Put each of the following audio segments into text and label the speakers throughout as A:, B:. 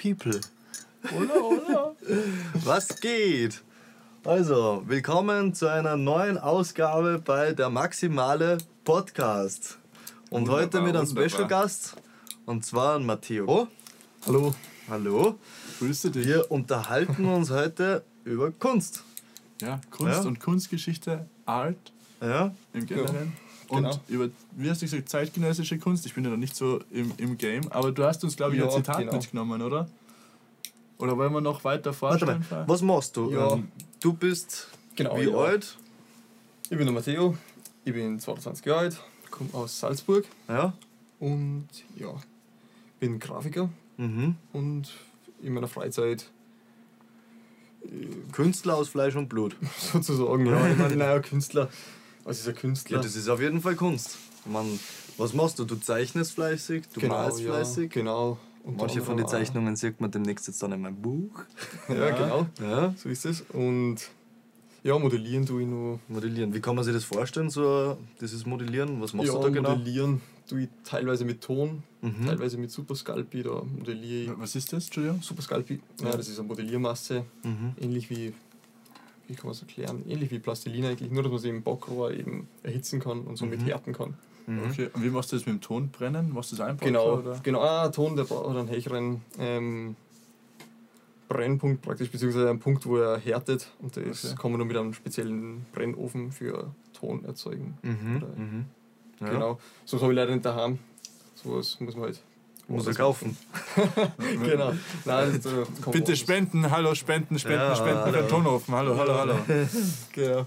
A: People.
B: Oder, oder?
A: Was geht? Also, willkommen zu einer neuen Ausgabe bei der Maximale Podcast. Und
B: Wunderbar,
A: heute mit einem
B: wunderbar.
A: Special Gast und zwar Matteo.
C: Hallo.
A: Hallo.
B: Grüße dich.
A: Wir unterhalten uns heute über Kunst.
B: Ja, Kunst
A: Ja.
B: und Kunstgeschichte, Art
A: Ja?
B: im Generellen. Und
C: genau.
B: über, wie hast du gesagt, zeitgenössische Kunst. Ich bin ja noch nicht so im, im Game, aber du hast uns, glaube ich,
C: Ja,
B: ein Zitat
C: genau.
B: mitgenommen, oder? Oder wollen wir noch weiter
A: Warte
B: vorstellen?
A: mal, was machst du?
C: Ja.
A: Ähm, Du bist
C: Genau,
A: wie
C: ja.
A: alt?
C: Ich bin der Matteo, ich bin 22 Jahre alt, komme aus Salzburg
A: Ja?
C: und ja, bin Grafiker
A: Mhm.
C: und in meiner Freizeit
A: Künstler aus Fleisch und Blut.
C: sozusagen, ja, ich meine, naja, Künstler. Was ist ein Künstler?
A: Ja, das ist auf jeden Fall Kunst. Man, was machst du? Du zeichnest fleißig, du malst
C: ja,
A: fleißig.
C: Genau. Unter
A: Manche von den Zeichnungen sieht man demnächst jetzt dann in meinem Buch.
C: Ja, genau,
A: Ja,
C: so ist es. Und ja, modellieren tue ich noch.
A: modellieren. Wie kann man sich das vorstellen, so dieses Modellieren? Was machst
C: ja,
A: du da genau?
C: modellieren tue ich teilweise mit Ton,
A: Mhm.
C: teilweise mit Super Sculpey, da modelliere ich.
B: Was ist das, Entschuldigung?
C: Super Sculpey, ja, das ist eine Modelliermasse,
A: Mhm.
C: ähnlich wie, wie kann man es erklären, ähnlich wie Plastilin eigentlich, nur dass man sie im Backrohr eben erhitzen kann und somit
A: Mhm.
C: härten kann.
A: Mhm.
B: Okay, und wie machst du das mit dem Ton brennen? Machst du das einfach?
C: Genau,
B: Oder?
C: genau, ah, Ton, der braucht einen höheren ähm, Brennpunkt praktisch, beziehungsweise einen Punkt, wo er härtet und das
B: Okay.
C: kann man nur mit einem speziellen Brennofen für Ton erzeugen.
A: Mhm.
C: Oder-
A: Mhm. Ja.
C: Genau, sonst habe ich leider nicht daheim. Sowas muss man halt.
A: Muss er kaufen.
C: genau. Nein, kann
B: Bitte spenden, hallo, spenden, spenden,
A: Ja,
B: spenden für den
A: hallo.
B: Hallo, hallo, hallo.
C: Genau.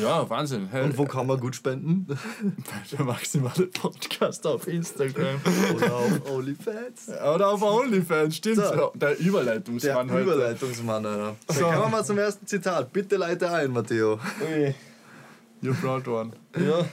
B: Ja, Wahnsinn. Hey,
A: Und wo kann man gut spenden?
B: der maximale Podcast auf Instagram.
A: Oder auf OnlyFans?
B: Oder auf OnlyFans, stimmt.
A: So.
B: Der
A: Der
B: Überleitungsmann heute.
A: Überleitungsmann, Alter. So.
B: So.
A: Dann kommen wir mal zum ersten Zitat. Bitte leite ein, Matteo.
C: Ui.
B: You brought one.
C: Ja,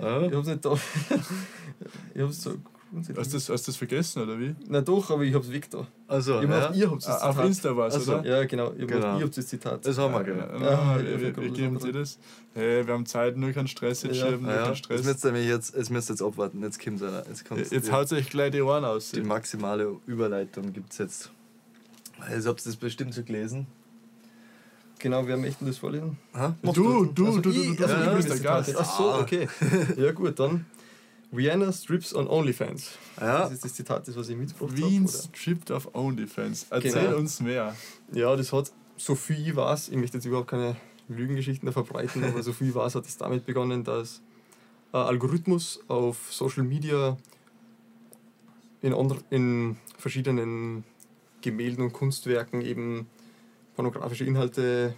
A: Ja.
C: ich hab's nicht da. ich hab's so.
B: Hast du das, hast du das vergessen, oder wie?
C: Na doch, aber ich hab's weg da.
A: Also,
C: Ich hab
A: ja.
C: ihr habt's das
B: Ah, Auf
C: Zitat.
B: Insta war es,
A: Ach so.
B: oder?
C: Ja, genau. Ich hab
A: Genau.
C: gedacht, ihr habt das Zitat.
A: das haben wir, genau.
B: ja,
C: Ja,
B: wir, wir,
C: hab
B: wir geben dir das. Hey, wir haben Zeit, nur keinen Stress jetzt
C: Ja.
B: schieben, nur
A: Ja,
B: keinen
A: jetzt
B: Stress.
A: müsst ihr nämlich jetzt, jetzt müsst ihr jetzt abwarten. Jetzt kommt einer. Jetzt, kommt's
B: Jetzt haut euch gleich die Ohren aus.
A: Die maximale Überleitung gibt es jetzt. Also habt ihr das bestimmt so gelesen?
C: Genau, wer möchte das vorlesen?
A: Ha?
B: Du, du, du,
C: Also
B: du,
C: ich-
B: du, du,
C: also
B: du
C: ich
B: bist
C: das
B: der
C: Zitat.
B: Gast.
C: Ach so,
A: Ah.
C: okay. Ja gut, dann. Rihanna strips on OnlyFans.
A: Ja.
C: Das ist das Zitat, das was ich mitgebracht
B: Wien
C: habe.
B: stripped auf OnlyFans. Erzähl
C: Genau.
B: uns mehr.
C: Ja, das hat, so viel ich weiß, ich möchte jetzt überhaupt keine Lügengeschichten da verbreiten, aber so viel ich weiß, hat es damit begonnen, dass ein Algorithmus auf Social Media in, andre, in verschiedenen Gemälden und Kunstwerken eben pornografische Inhalte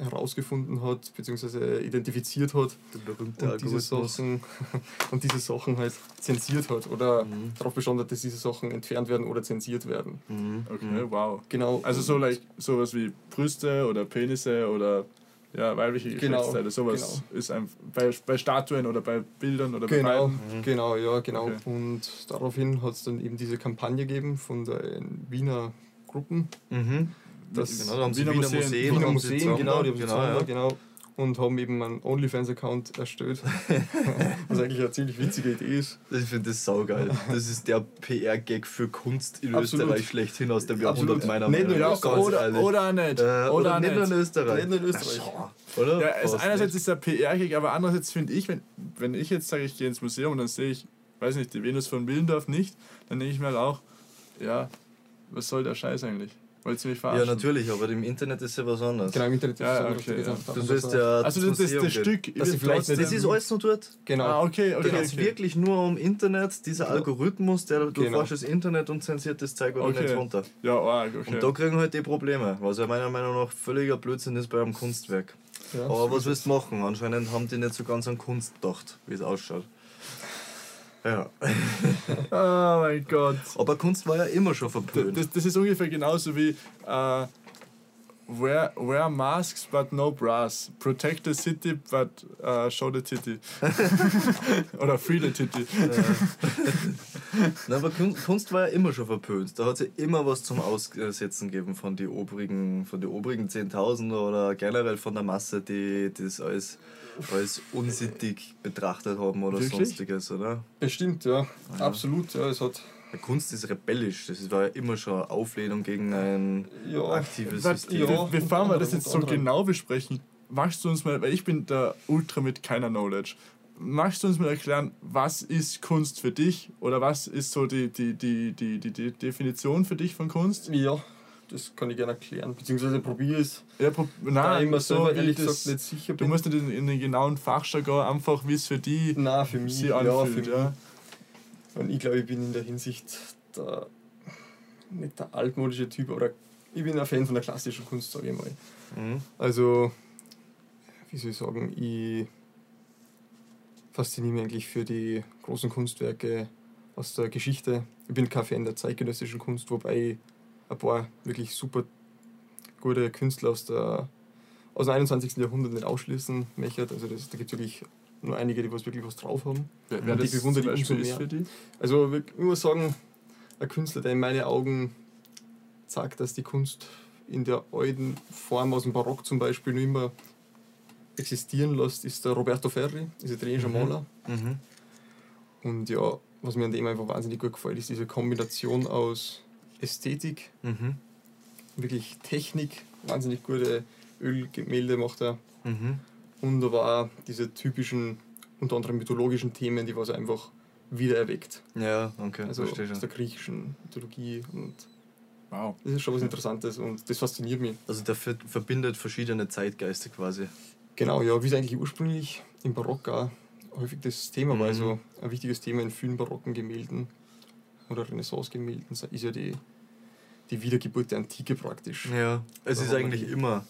C: herausgefunden hat, beziehungsweise identifiziert hat
A: Der berühmte
C: und diese. Sachen, und diese Sachen halt zensiert hat oder
A: Mhm.
C: darauf bestanden hat, dass diese Sachen entfernt werden oder zensiert werden.
A: Mhm.
B: Okay, wow.
C: Genau.
B: Also so like, sowas wie Brüste oder Penisse oder ja, weibliche
C: Genau,
B: Geschlechtsteile. Sowas ist ein, bei, bei Statuen oder bei Bildern oder bei
C: Genau,
B: beiden.
C: genau, ja, genau.
B: Okay.
C: Und daraufhin hat es dann eben diese Kampagne gegeben von den Wiener Gruppen.
A: Mhm.
C: Das
A: genau, da haben
B: Wiener
A: Wiener
B: Museen.
A: Museen,
C: Wiener Museen, genau, die haben sie
A: genau, ja.
C: genau. Und haben eben einen OnlyFans-Account erstellt. was eigentlich eine ziemlich witzige Idee ist.
A: Ich finde das saugeil. Das ist der PR-Gag für Kunst in
C: Absolut.
A: Österreich schlechthin aus dem. Jahrhundert, meiner
C: Nicht
A: Meinung
B: Ja,
A: nach. Ganz
B: oder, oder nicht.
A: äh,
B: oder,
A: oder nicht nur in
B: nicht.
A: Österreich.
C: Nicht in Österreich.
A: Ach, oder?
B: Ja, es
A: Fast
B: einerseits
A: nicht.
B: ist der PR-Gag, aber andererseits finde ich, wenn, wenn ich jetzt sage, ich gehe ins Museum und dann sehe ich, weiß nicht, die Venus von Willendorf nicht, dann denke ich mir halt auch, ja, was soll der Scheiß eigentlich? Wollt ihr mich
A: Ja,
B: verarschen?
A: natürlich, aber im Internet ist ja was anderes.
C: Genau, im Internet ist
B: Ja,
C: es
B: ja,
C: anders,
B: okay,
C: geht's
B: ja.
C: einfach
A: Du
C: er-
A: ja
B: Also das, das, das. Stück
C: sie vielleicht
A: Das ist alles nur dort.
C: Genau.
B: Ah, okay, okay.
A: Da geht es
B: okay.
A: wirklich nur um Internet, dieser
C: Genau.
A: Algorithmus, der du
C: Genau.
A: forschst das Internet und zensiert das Zeug
B: Okay.
A: nicht runter.
B: Ja, arg, okay.
A: Und da kriegen halt die Probleme, was ja meiner Meinung nach völliger Blödsinn ist bei einem Kunstwerk.
C: Ja,
A: Aber was willst du machen? Anscheinend haben die nicht so ganz an Kunst gedacht, wie es ausschaut. Ja.
B: oh mein Gott.
A: Aber Kunst war ja immer schon verpönt.
B: das, das ist ungefähr genauso wie äh, wear, wear masks but no bras. Protect the city but äh, show the titty. Oder free the titty.
A: Na, aber Kun- Kunst war ja immer schon verpönt. Da hat es ja immer was zum Aussetzen gegeben von den obrigen, von den obrigen 10.000 oder generell von der Masse, die das als, als unsittig betrachtet haben oder
B: Wirklich?
A: sonstiges, oder?
C: Bestimmt, ja. Absolut, ja. Es hat
A: Kunst ist rebellisch. Das war ja immer schon eine Auflehnung gegen ein
C: Ja,
A: aktives
B: Warte,
A: System.
C: ja.
B: bevor wir das jetzt so genau besprechen, magst du uns mal, weil ich bin der Ultra mit keiner Knowledge, magst du uns mal erklären, was ist Kunst für dich oder was ist so die, die, die, die, die, die Definition für dich von Kunst?
C: Ja, das kann ich gerne erklären. Beziehungsweise probiere es.
B: Ja, prob-
C: Da
B: nein,
C: ich mir
B: so
C: selber ehrlich gesagt nicht sicher
B: Du
C: bin.
B: musst nicht in, in den genauen Fachjargon einfach, wie es für die
C: Nein, für mich.
B: sich
C: ja, für
B: anfühlt.
C: mich.
B: Ja,
C: Und ich glaube, ich bin in der Hinsicht der, nicht der altmodische Typ, aber ich bin ein Fan von der klassischen Kunst, sage ich mal.
A: Mhm.
C: Also, wie soll ich sagen, ich fasziniere mich eigentlich für die großen Kunstwerke aus der Geschichte. Ich bin kein Fan der zeitgenössischen Kunst, wobei ich ein paar wirklich super gute Künstler aus, der, aus dem 21. Jahrhundert nicht ausschließen möchte. Also das, da gibt es wirklich nur einige, die was wirklich was drauf haben.
B: wer, wer das
C: bewundere ich umso mehr.
B: für die?
C: Also ich muss sagen, ein Künstler, der in meinen Augen sagt, dass die Kunst in der alten Form aus dem Barock zum Beispiel noch immer existieren lässt, ist der Roberto Ferri, ist italienischer
A: Mhm.
C: Maler.
A: Mhm.
C: Und ja, was mir an dem einfach wahnsinnig gut gefällt, ist diese Kombination aus Ästhetik,
A: Mhm.
C: wirklich Technik, wahnsinnig gute Ölgemälde macht er
A: Mhm.
C: und aber auch diese typischen, unter anderem mythologischen Themen, die was er einfach wieder erweckt.
A: Ja, okay,
C: Also
A: verstehe
C: aus der griechischen Mythologie und
B: Wow.
C: das ist schon was Interessantes und das fasziniert mich.
A: Also der ver- verbindet verschiedene Zeitgeiste quasi.
C: Genau, ja, wie es eigentlich ursprünglich im Barock auch häufig das Thema war.
A: Mhm.
C: Also ein wichtiges Thema in vielen barocken Gemälden oder Renaissance-Gemälden ist ja die, die Wiedergeburt der Antike praktisch.
A: Ja, es
C: Da
A: ist eigentlich immer.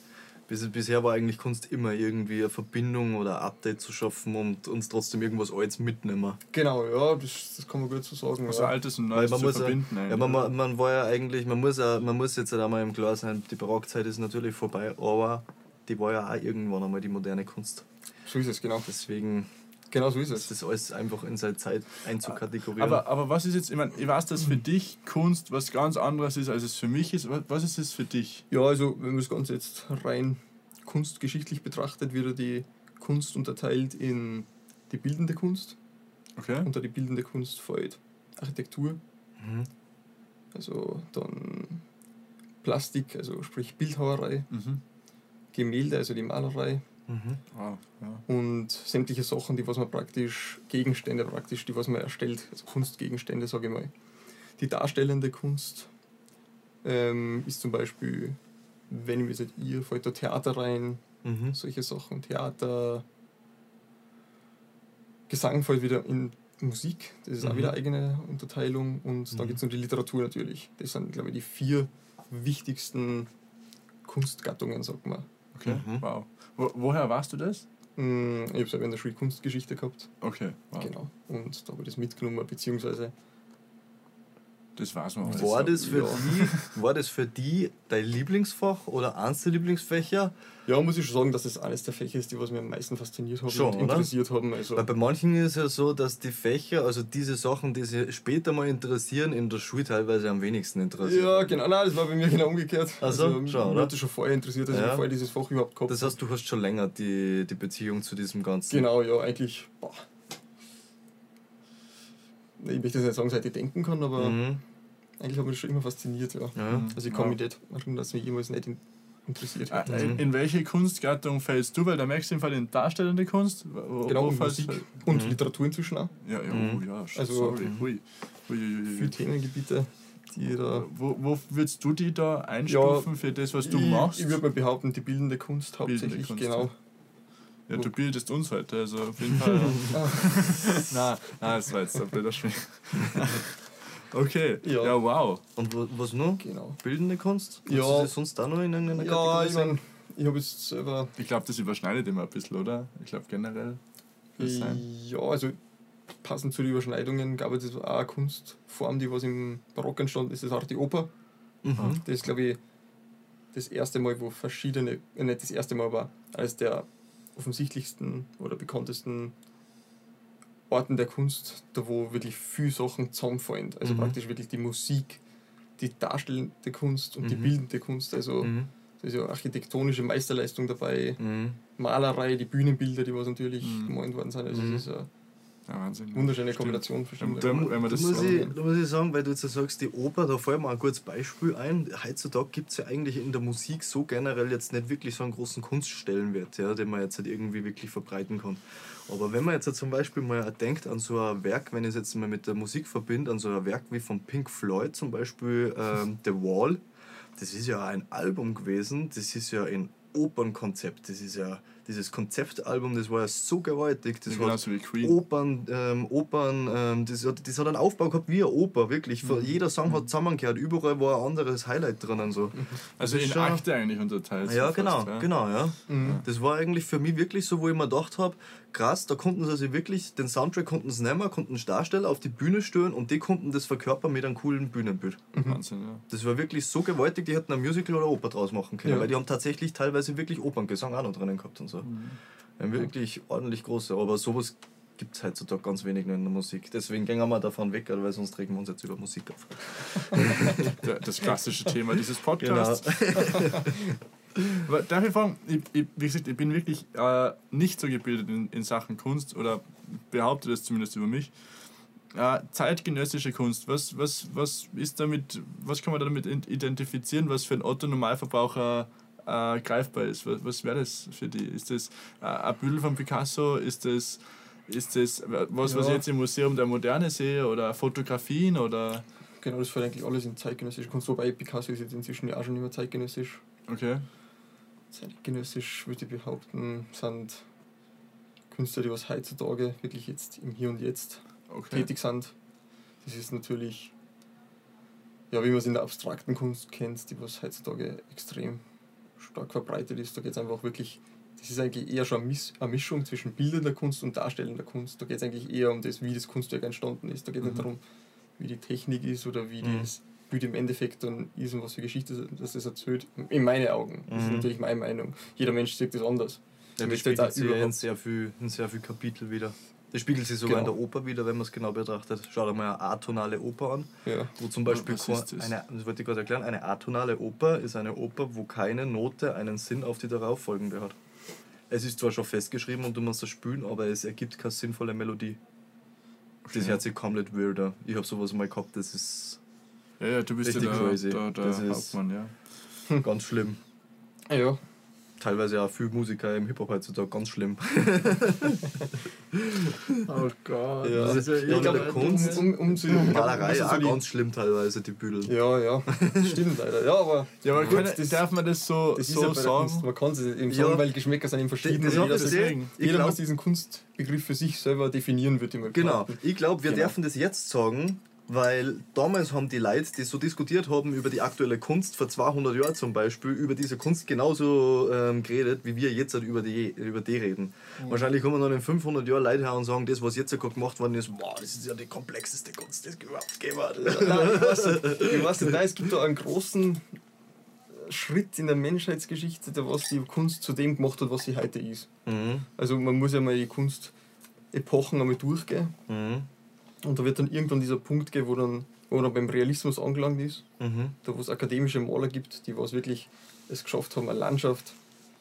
A: Bis, bisher war eigentlich Kunst immer irgendwie eine Verbindung oder ein Update zu schaffen und uns trotzdem irgendwas Altes mitnehmen.
C: Genau, ja, das, das kann man gut so sagen.
B: Also
C: ja.
B: Altes und Neues
A: man
B: zu
A: muss ja-
B: verbinden.
A: Ja,
B: eigentlich,
A: man, man, man war ja eigentlich, man muss, ja, man muss jetzt halt einmal im Klar sein, die Barockzeit ist natürlich vorbei, aber die war ja auch irgendwann einmal die moderne Kunst.
C: So ist es, genau.
A: Deswegen
C: Genau so ist
A: ist
C: es.
A: das alles einfach in seine Zeit einzukategorieren.
B: Aber, aber was ist jetzt, ich meine, ich weiß, dass für dich Kunst was ganz anderes ist, als es für mich ist. Was- ist es für dich?
C: Ja, also wenn man das Ganze jetzt rein kunstgeschichtlich betrachtet, wird die Kunst unterteilt in die bildende Kunst.
B: Okay?
C: Unter die bildende Kunst fällt Architektur,
A: mhm.
C: also dann Plastik, also sprich Bildhauerei,
B: Mhm.
C: Gemälde, also die Malerei
A: Mhm.
B: Wow, ja.
C: und sämtliche Sachen, die was man praktisch, Gegenstände praktisch, die was man erstellt, also Kunstgegenstände, sage ich mal. Die darstellende Kunst ähm, ist zum Beispiel, wenn ich mir jetzt ihr, fällt da Theater rein,
A: Mhm.
C: solche Sachen, Theater, Gesang fällt wieder in Musik, das ist auch
A: Mhm.
C: wieder eine eigene Unterteilung und dann
A: Mhm.
C: gibt es noch die Literatur natürlich. Das sind, glaube ich, die vier wichtigsten Kunstgattungen, sagt man.
B: Okay,
A: Mhm.
B: wow. Wo, woher warst du das?
C: Mm, Ich habe es in der Schule Kunstgeschichte gehabt,
B: Okay, wow.
C: genau. Und da habe ich das mitgenommen, beziehungsweise
B: Das weiß man. alles.
A: War das, für
C: Ja.
A: die, war das für die dein Lieblingsfach oder eins der Lieblingsfächer?
C: ja, muss ich schon sagen, dass das eines der Fächer ist, die was mir am meisten fasziniert haben
A: Schon,
C: und
A: oder?
C: interessiert haben. Also,
A: Weil bei manchen ist es ja so, dass die Fächer, also diese Sachen, die sie später mal interessieren, in der Schule teilweise am wenigsten interessieren.
C: ja, genau, nein, das war bei mir genau umgekehrt.
A: Ach so,
C: also,
A: schon,
C: mich
A: oder?
C: hat das schon vorher interessiert, dass
A: Ja.
C: ich vorher dieses Fach überhaupt gehabt
A: Das heißt, du hast schon länger die, die Beziehung zu diesem Ganzen.
C: Genau, ja, eigentlich. Boah. Ich möchte jetzt nicht sagen, seit ich denken kann, aber
A: Mhm.
C: Eigentlich hat mich das schon immer fasziniert, ja.
A: Ja.
B: Mhm.
C: Also ich kann
B: Ja.
C: mich nicht erinnern, dass mich jemals nicht in- interessiert
B: Ah,
C: hat.
B: In, in welche Kunstgattung fällst du? Weil da merkst du im Fall in darstellende Kunst. Wo,
C: Genau,
B: wo
C: und Musik
B: du-
C: und
A: Mhm.
C: Literatur inzwischen auch.
B: Ja, ja,
A: Mhm.
B: oh, ja,
C: Also,
B: sorry.
A: mhm.
B: Hui. Hui, hui,
C: Viele. Themengebiete, die da.
B: Wo, wo würdest du die da einstufen für das, was du
C: ich,
B: machst?
C: Ich würde mal behaupten, die bildende Kunst
B: Bildende
C: hauptsächlich,
B: Kunst,
C: genau.
B: ja, du bildest uns heute, also auf jeden Fall.
C: Ah,
B: nein, nein, das war jetzt ein blöder Spiel. okay, ja.
C: Ja.
B: wow.
A: Und was noch?
C: genau.
A: Bildende Kunst?
C: Ja.
A: Hast du das sonst auch noch in irgendeiner
C: Ja,
A: Kategorie
C: ich
A: sehen?
C: meine, ich habe jetzt selber.
B: Ich glaube, das überschneidet immer ein bisschen, oder? Ich glaube generell.
C: Ja, also passend zu den Überschneidungen gab es auch eine Kunstform, die was im Barock entstanden ist, das ist auch die Oper.
A: Mhm.
C: Das ist, glaube ich, das erste Mal, wo verschiedene, äh, nicht das erste Mal, aber eines der offensichtlichsten oder bekanntesten Orten der Kunst, da wo wirklich viele Sachen zusammenfallen. Also
A: Mhm.
C: praktisch wirklich die Musik, die darstellende Kunst und die
A: Mhm.
C: bildende Kunst. Also
A: Mhm.
C: da ist ja architektonische Meisterleistung dabei,
A: Mhm.
C: Malerei, die Bühnenbilder, die was natürlich
B: Mhm.
C: gemalt worden sind. Also
A: Mhm.
C: es ist ja
B: Ja, Wahnsinn.
C: Wunderschöne
B: Stimmt.
C: Kombination verschiedener.
B: Da- da- wenn man
A: da,
B: das
A: muss
B: so-
A: ich, da muss ich sagen, weil du jetzt sagst, die Oper, da fällt mir ein gutes Beispiel ein. Heutzutage gibt es ja eigentlich in der Musik so generell jetzt nicht wirklich so einen großen Kunststellenwert, ja, den man jetzt halt irgendwie wirklich verbreiten kann. Aber wenn man jetzt halt zum Beispiel mal denkt an so ein Werk, wenn ich es jetzt mal mit der Musik verbinde, an so ein Werk wie von Pink Floyd zum Beispiel, ähm, The Wall, das ist ja ein Album gewesen, das ist ja ein Opernkonzept, das ist ja dieses Konzeptalbum, das war ja so gewaltig, das
B: Ja,
A: hat
B: genauso wie Queen.
A: Opern, ähm, Opern ähm, das, hat, das hat einen Aufbau gehabt wie eine Oper, wirklich.
B: Mhm.
A: Jeder Song hat zusammengehört, überall war ein anderes Highlight drin und so.
B: Also
A: das
B: in
A: schon-
B: Akte eigentlich unterteilt.
A: Ja,
B: so
A: genau,
B: fast, ja.
A: genau, ja.
C: Mhm.
A: Das war eigentlich für mich wirklich so, wo ich mir gedacht habe, krass, da konnten sie sich wirklich, den Soundtrack konnten sie nehmen, konnten es darstellen, auf die Bühne stellen und die konnten das verkörpern mit einem coolen Bühnenbild.
B: Wahnsinn, ja.
A: Das war wirklich so gewaltig, die hätten ein Musical oder Oper draus machen können,
C: Ja.
A: weil die haben tatsächlich teilweise wirklich Operngesang auch noch drinnen gehabt und so. Ja, wirklich ordentlich große, aber sowas gibt es heutzutage ganz wenig noch in der Musik. Deswegen gehen wir davon weg, weil sonst regen wir uns jetzt über Musik auf.
B: Das klassische Thema dieses
A: Genau.
B: Podcasts. Aber Darf ich fragen, ich, ich, wie gesagt, ich bin wirklich äh, nicht so gebildet in, in Sachen Kunst oder behaupte das zumindest über mich. Äh, zeitgenössische Kunst, was, was, was ist damit, was kann man damit identifizieren, was für ein Otto-Normalverbraucher äh, greifbar ist? Was, was wäre das für die? Ist das äh, ein Bild von Picasso? Ist das, ist das was, was ich
C: Ja.
B: jetzt im Museum der Moderne sehe? Oder Fotografien? Oder
C: Genau, das fällt eigentlich alles in zeitgenössische Kunst. Wobei Picasso ist jetzt inzwischen ja auch schon nicht mehr zeitgenössisch.
B: okay.
C: Zeitgenössisch würde ich behaupten, sind Künstler, die was heutzutage wirklich jetzt im Hier und Jetzt
B: okay.
C: tätig sind. Das ist natürlich, ja, wie man es in der abstrakten Kunst kennt, die was heutzutage extrem stark verbreitet ist. Da geht es einfach wirklich, das ist eigentlich eher schon eine, Mischung zwischen bildender Kunst und darstellender Kunst. Da geht es eigentlich eher um das, wie das Kunstwerk entstanden ist. Da geht es
B: Mhm.
C: nicht darum, wie die Technik ist oder wie
A: Mhm.
C: das Bild im Endeffekt dann ist und was für Geschichte das erzählt. In meinen Augen. Das ist
A: Mhm.
C: natürlich meine Meinung. Jeder Mensch sieht das anders.
A: Ja, in
C: überhaupt-
A: sehr, viel, in sehr viel Kapitel wieder. Das spiegelt sich sogar
C: Genau.
A: in der Oper wieder, wenn man es genau betrachtet. Schau dir mal eine atonale Oper an,
C: Ja.
A: wo zum Beispiel
B: ist das?
A: eine, das wollte ich gerade erklären, eine atonale Oper ist eine Oper, wo keine Note einen Sinn auf die darauffolgende hat. Es ist zwar schon festgeschrieben und du musst das spielen, aber es ergibt keine sinnvolle Melodie. Das hört sich komplett weird an. Ich habe sowas mal gehabt, das ist
B: Ja, ja, du bist ja
A: Richtig
B: der,
A: crazy.
B: der, der
A: Das ist-
B: Hauptmann, ja.
A: ganz schlimm.
C: Ja,
A: Teilweise auch viele Musiker im Hip-Hop heutzutage ganz schlimm.
B: Oh Gott.
A: Ja.
B: Das ist ja,
A: Ja, der Kunst-
C: um, um sie,
A: Malerei
C: um
A: auch
C: so
A: ganz schlimm teilweise, die Büdel.
C: Ja, ja, stimmt leider. Ja, aber
B: Ja, aber
C: Gut,
B: kann,
C: das-
B: darf man das so,
C: das
B: so
C: ja
B: sagen?
C: Kunst. Man kann es eben
A: Ja.
C: sagen, weil Geschmäcker sind eben verschieden.
A: Das- das
C: jeder,
B: deswegen.
A: Ich
C: jeder
A: glaub-
C: muss diesen Kunstbegriff für sich selber definieren, würde ich mal
A: Genau, ich glaube, wir
C: Genau.
A: dürfen das jetzt sagen, weil damals haben die Leute, die so diskutiert haben über die aktuelle Kunst, vor 200 Jahren zum Beispiel, über diese Kunst genauso ähm, geredet, wie wir jetzt halt über die, über die reden. Wahrscheinlich kommen dann in 500 Jahren Leute her und sagen, das, was jetzt gerade gemacht worden ist, boah, das ist ja die komplexeste Kunst, die es überhaupt gegeben hat.
C: Nein, ich weiß nicht. Ich weiß nicht. Nein, es gibt da einen großen Schritt in der Menschheitsgeschichte, der was die Kunst zu dem gemacht hat, was sie heute ist.
A: mhm.
C: Also man muss ja mal die Kunstepochen einmal durchgehen.
A: Mhm.
C: Und da wird dann irgendwann dieser Punkt gehen, wo dann, wo man dann beim Realismus angelangt ist.
A: Mhm.
C: Da wo es akademische Maler gibt, die was wirklich es geschafft haben, eine Landschaft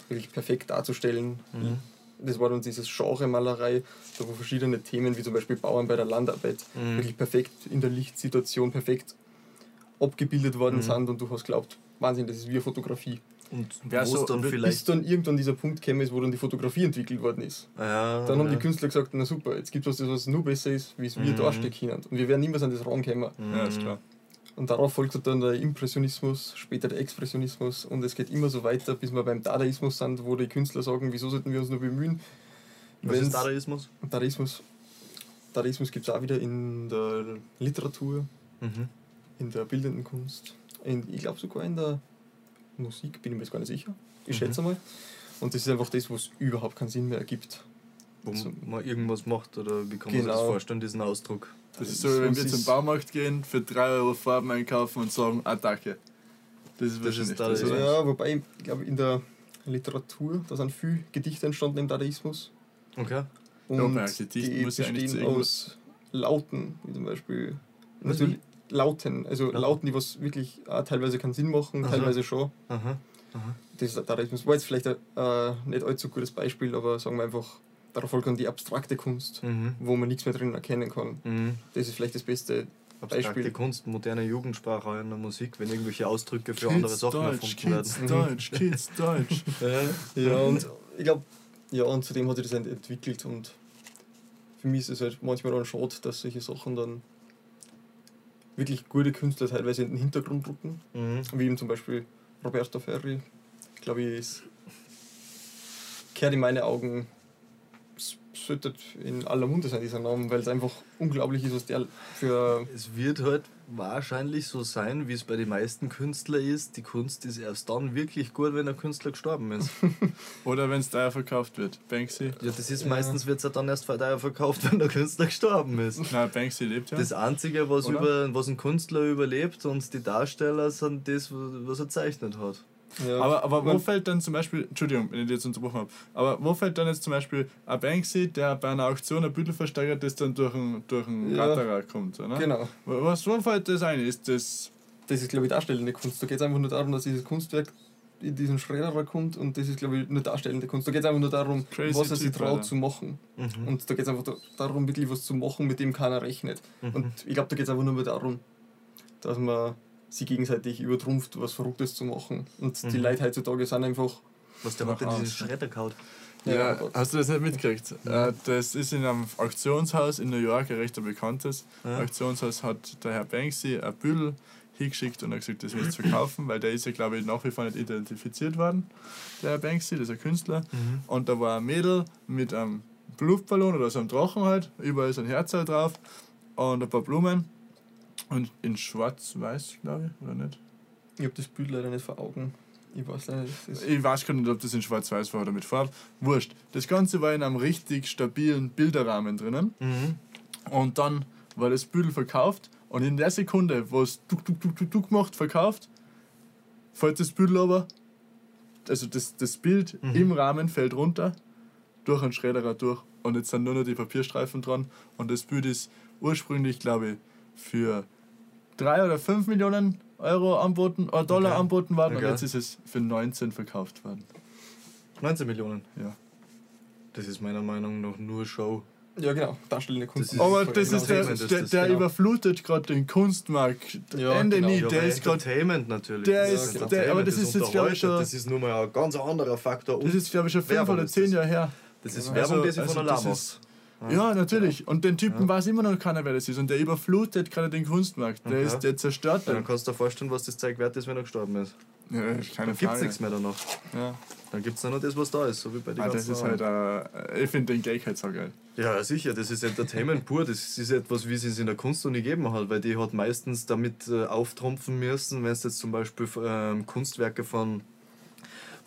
C: wirklich perfekt darzustellen.
A: Mhm.
C: Das war dann dieses Genre-Malerei, da wo verschiedene Themen, wie zum Beispiel Bauern bei der Landarbeit,
A: Mhm.
C: wirklich perfekt in der Lichtsituation perfekt abgebildet worden
A: Mhm.
C: sind und du hast glaubt, Wahnsinn, das ist wie eine Fotografie.
A: Und
B: Wer
A: wo
B: so-
A: dann
B: bis
C: Bis
A: vielleicht...
C: dann irgendwann dieser Punkt ist, wo dann die Fotografie entwickelt worden ist.
A: Ja,
C: Dann haben
A: ja.
C: die Künstler gesagt, na super, jetzt gibt es was, was nur besser ist, wie es wir
A: Mhm.
C: darstellen können. Und wir werden niemals an das rankommen.
B: Ja, ist klar.
C: Und darauf folgt dann der Impressionismus, später der Expressionismus und es geht immer so weiter, bis wir beim Dadaismus sind, wo die Künstler sagen, wieso sollten wir uns nur bemühen?
A: Was ist Dadaismus?
C: Dadaismus, Dadaismus gibt es auch wieder in der Literatur,
A: Mhm.
C: in der bildenden Kunst, in, ich glaube sogar in der Musik, bin ich mir jetzt gar nicht sicher. Ich
A: Mhm.
C: schätze mal. Und das ist einfach das, was überhaupt keinen Sinn mehr ergibt.
A: Wo
C: So.
A: man irgendwas macht, oder wie kann man sich das
C: Genau.
A: vorstellen, diesen Ausdruck?
B: Das ist so, wie wenn wir zum Baumarkt gehen, für 3 Euro Farben einkaufen und sagen, Attacke. Das ist
A: Das
B: wahrscheinlich
A: ist da-
B: das,
A: Ja.
C: wobei, ich glaube, in der Literatur, da sind viele Gedichte entstanden im Dadaismus.
A: Okay.
C: Und die
B: ja eigentlich zu
C: bestehen aus Lauten, wie zum Beispiel.
A: Was,
C: Natürlich Lauten, also
A: Lauten.
C: Lauten, die was wirklich auch teilweise keinen Sinn machen,
A: Aha.
C: teilweise schon.
A: Aha.
C: Das ist Dadaismus war jetzt vielleicht ein äh, nicht allzu gutes Beispiel, aber sagen wir einfach darauf folgt dann die abstrakte Kunst,
A: Mhm.
C: wo man nichts mehr drin erkennen kann.
A: Mhm.
C: Das ist vielleicht das beste
A: Abstrakte
C: Beispiel.
A: Kunst, moderne Jugendsprache in der Musik, wenn irgendwelche Ausdrücke für andere
B: Kids
A: Sachen
B: Deutsch,
A: erfunden werden.
B: Kids Deutsch, Kids Deutsch.
C: Ja, und ich glaube, ja, und zudem hat sich das entwickelt und für mich ist es halt manchmal dann schade, dass solche Sachen dann wirklich gute Künstler teilweise in den Hintergrund rücken,
A: Mhm.
C: wie eben zum Beispiel Roberto Ferri, glaube ich, ist, kehrt in meine Augen, sollte in aller Munde sein, dieser Name, weil es einfach unglaublich ist, was der für
A: Es wird halt wahrscheinlich so sein, wie es bei den meisten Künstlern ist. Die Kunst ist erst dann wirklich gut, wenn der Künstler gestorben ist.
B: Oder wenn es teuer verkauft wird. Banksy.
A: Ja, das ist
C: Ja.
A: meistens wird es dann erst teuer verkauft, wenn der Künstler gestorben ist.
B: Na, Banksy lebt ja.
A: Das Einzige, was,
B: Oder?
A: über, was ein Künstler überlebt und die Darsteller sind das, was er zeichnet hat.
C: Ja,
B: Aber, aber wo fällt dann zum Beispiel, Entschuldigung, wenn ich jetzt unterbrochen habe, aber wo fällt dann jetzt zum Beispiel ein Banksy, der bei einer Auktion ein Büttel versteigert, das dann durch einen, durch einen
C: Ja.
B: Ratterer kommt, oder?
C: Genau.
B: Was, wo fällt das ein? Ist das.
C: Das ist, glaube ich, darstellende Kunst. Da geht es einfach nur darum, dass dieses Kunstwerk in diesen Schredderer kommt und das ist, glaube ich, nur darstellende Kunst. Da geht es einfach nur darum,
B: Crazy
C: was er sich traut
B: Alter.
C: zu machen.
A: Mhm.
C: Und da geht es einfach da- darum, wirklich was zu machen, mit dem keiner rechnet.
A: Mhm.
C: Und ich glaube, da geht es einfach nur mehr darum, dass man sie gegenseitig übertrumpft, was Verrücktes zu machen. Und die
A: Mhm.
C: Leute heutzutage sind einfach.
A: Was der hat in
B: Aha.
A: diesen Schredder gehaut.
B: Ja,
C: Ja,
B: hast du das nicht mitgekriegt? Äh, das ist in einem Auktionshaus in New York, ein recht bekanntes.
A: Ja.
B: Auktionshaus hat der Herr Banksy ein Büdel hingeschickt und hat gesagt, das willst du verkaufen, weil der ist ja, glaube ich, nach wie vor nicht identifiziert worden, der Herr Banksy, das ist ein Künstler.
A: Mhm.
B: Und da war ein Mädel mit einem Luftballon oder so einem Drachen halt, überall ist ein Herz halt drauf und ein paar Blumen. Und in schwarz-weiß, glaube ich, oder nicht?
C: Ich habe das Bild leider nicht vor Augen. Ich weiß leider nicht.
B: Ich weiß gar nicht, ob das in schwarz-weiß war oder mit Farbe. Wurscht. Das Ganze war in einem richtig stabilen Bilderrahmen drinnen.
A: Mhm.
B: Und dann war das Büdel verkauft und in der Sekunde, wo es tuk tuk tuk tuk tuk macht, verkauft, fällt das Büdel aber, also das, das Bild
A: Mhm.
B: im Rahmen fällt runter, durch einen Schredderer durch und jetzt sind nur noch die Papierstreifen dran und das Bild ist ursprünglich, glaube ich, für 3 oder 5 Millionen Euro anboten, oder Dollar
A: Okay.
B: anboten worden und
A: Okay.
B: jetzt ist es für 19 verkauft worden.
A: 19 Millionen.
B: Ja.
A: Das ist meiner Meinung nach nur Show.
C: ja, genau. Darstellende Kunst.
A: Das ist-
B: Aber das
C: genau
B: ist der,
A: ist
B: der,
A: das,
B: der
C: genau.
B: überflutet gerade den Kunstmarkt.
C: Ja,
B: Ende
C: genau.
B: nie,
A: Ja,
B: der ist gerade
A: Entertainment natürlich.
B: der
A: Das
C: ist-
B: der- aber das ist jetzt, glaub ich, schon-
A: Das ist nur mal ein ganz anderer Faktor.
B: Das
A: Und
B: ist, glaube ich, schon fünf oder zehn
A: das.
B: Jahre her.
A: das ist
C: Also-
A: Werbung, die sie
B: also
A: von der
B: das
A: La
B: ist- Ja, natürlich. Und den Typen weiß immer noch keiner, wer das ist. Und der überflutet gerade den Kunstmarkt. Der,
A: Okay.
B: ist, der zerstört
A: Ja, dann kannst du dir vorstellen, was das Zeug wert ist, wenn er gestorben ist.
B: Ja, keine
A: Dann gibt es nichts mehr danach.
B: Ja.
A: Dann gibt es nur noch das, was da ist, so wie bei den
B: Ah, das ist halt, äh, ich finde den Gag halt so geil.
A: Ja, sicher, das ist Entertainment pur. Das ist etwas, wie es es in der Kunst noch nie gegeben hat, weil die hat meistens damit äh, auftrumpfen müssen, wenn es jetzt zum Beispiel ähm, Kunstwerke von,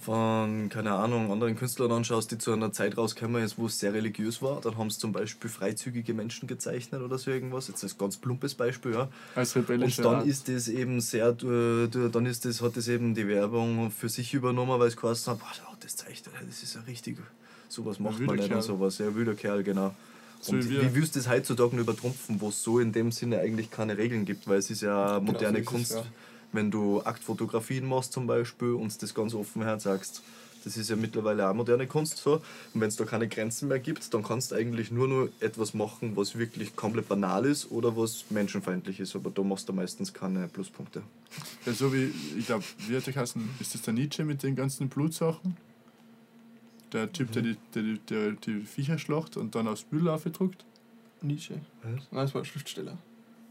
A: von, keine Ahnung, anderen Künstlern anschaust, die zu einer Zeit rausgekommen ist, wo es sehr religiös war. Dann haben sie zum Beispiel freizügige Menschen gezeichnet oder so irgendwas. Jetzt ist ein ganz plumpes Beispiel, ja.
B: Als
A: Und
B: rebellischer
A: dann
B: Art.
A: ist das eben sehr, äh, dann ist das, hat das eben die Werbung für sich übernommen, weil es geheißen hat, boah, das zeichnet, das ist ja richtig, sowas macht man nicht und
B: Kerl.
A: sowas, ja, wilder Kerl, genau.
B: So
A: und
B: wie wir.
A: wie willst du das heutzutage übertrumpfen, wo es so in dem Sinne eigentlich keine Regeln gibt, weil es ist ja moderne
C: so ist es,
A: Kunst,
C: ja.
A: Wenn du Aktfotografien machst zum Beispiel und das ganz offen her sagst. Das ist ja mittlerweile auch moderne Kunst so. Und wenn es da keine Grenzen mehr gibt, dann kannst du eigentlich nur noch etwas machen, was wirklich komplett banal ist oder was menschenfeindlich ist. Aber da machst du meistens keine Pluspunkte.
B: Ja, so wie, ich glaube, wie hat der Kassen? Ist das der Nietzsche mit den ganzen Blutsachen? Der Typ, der, die, der, die- der die Viecher schlacht und dann aufs Büdel aufgedruckt?
C: Nietzsche.
A: Was?
C: Nein, das war ein Schriftsteller.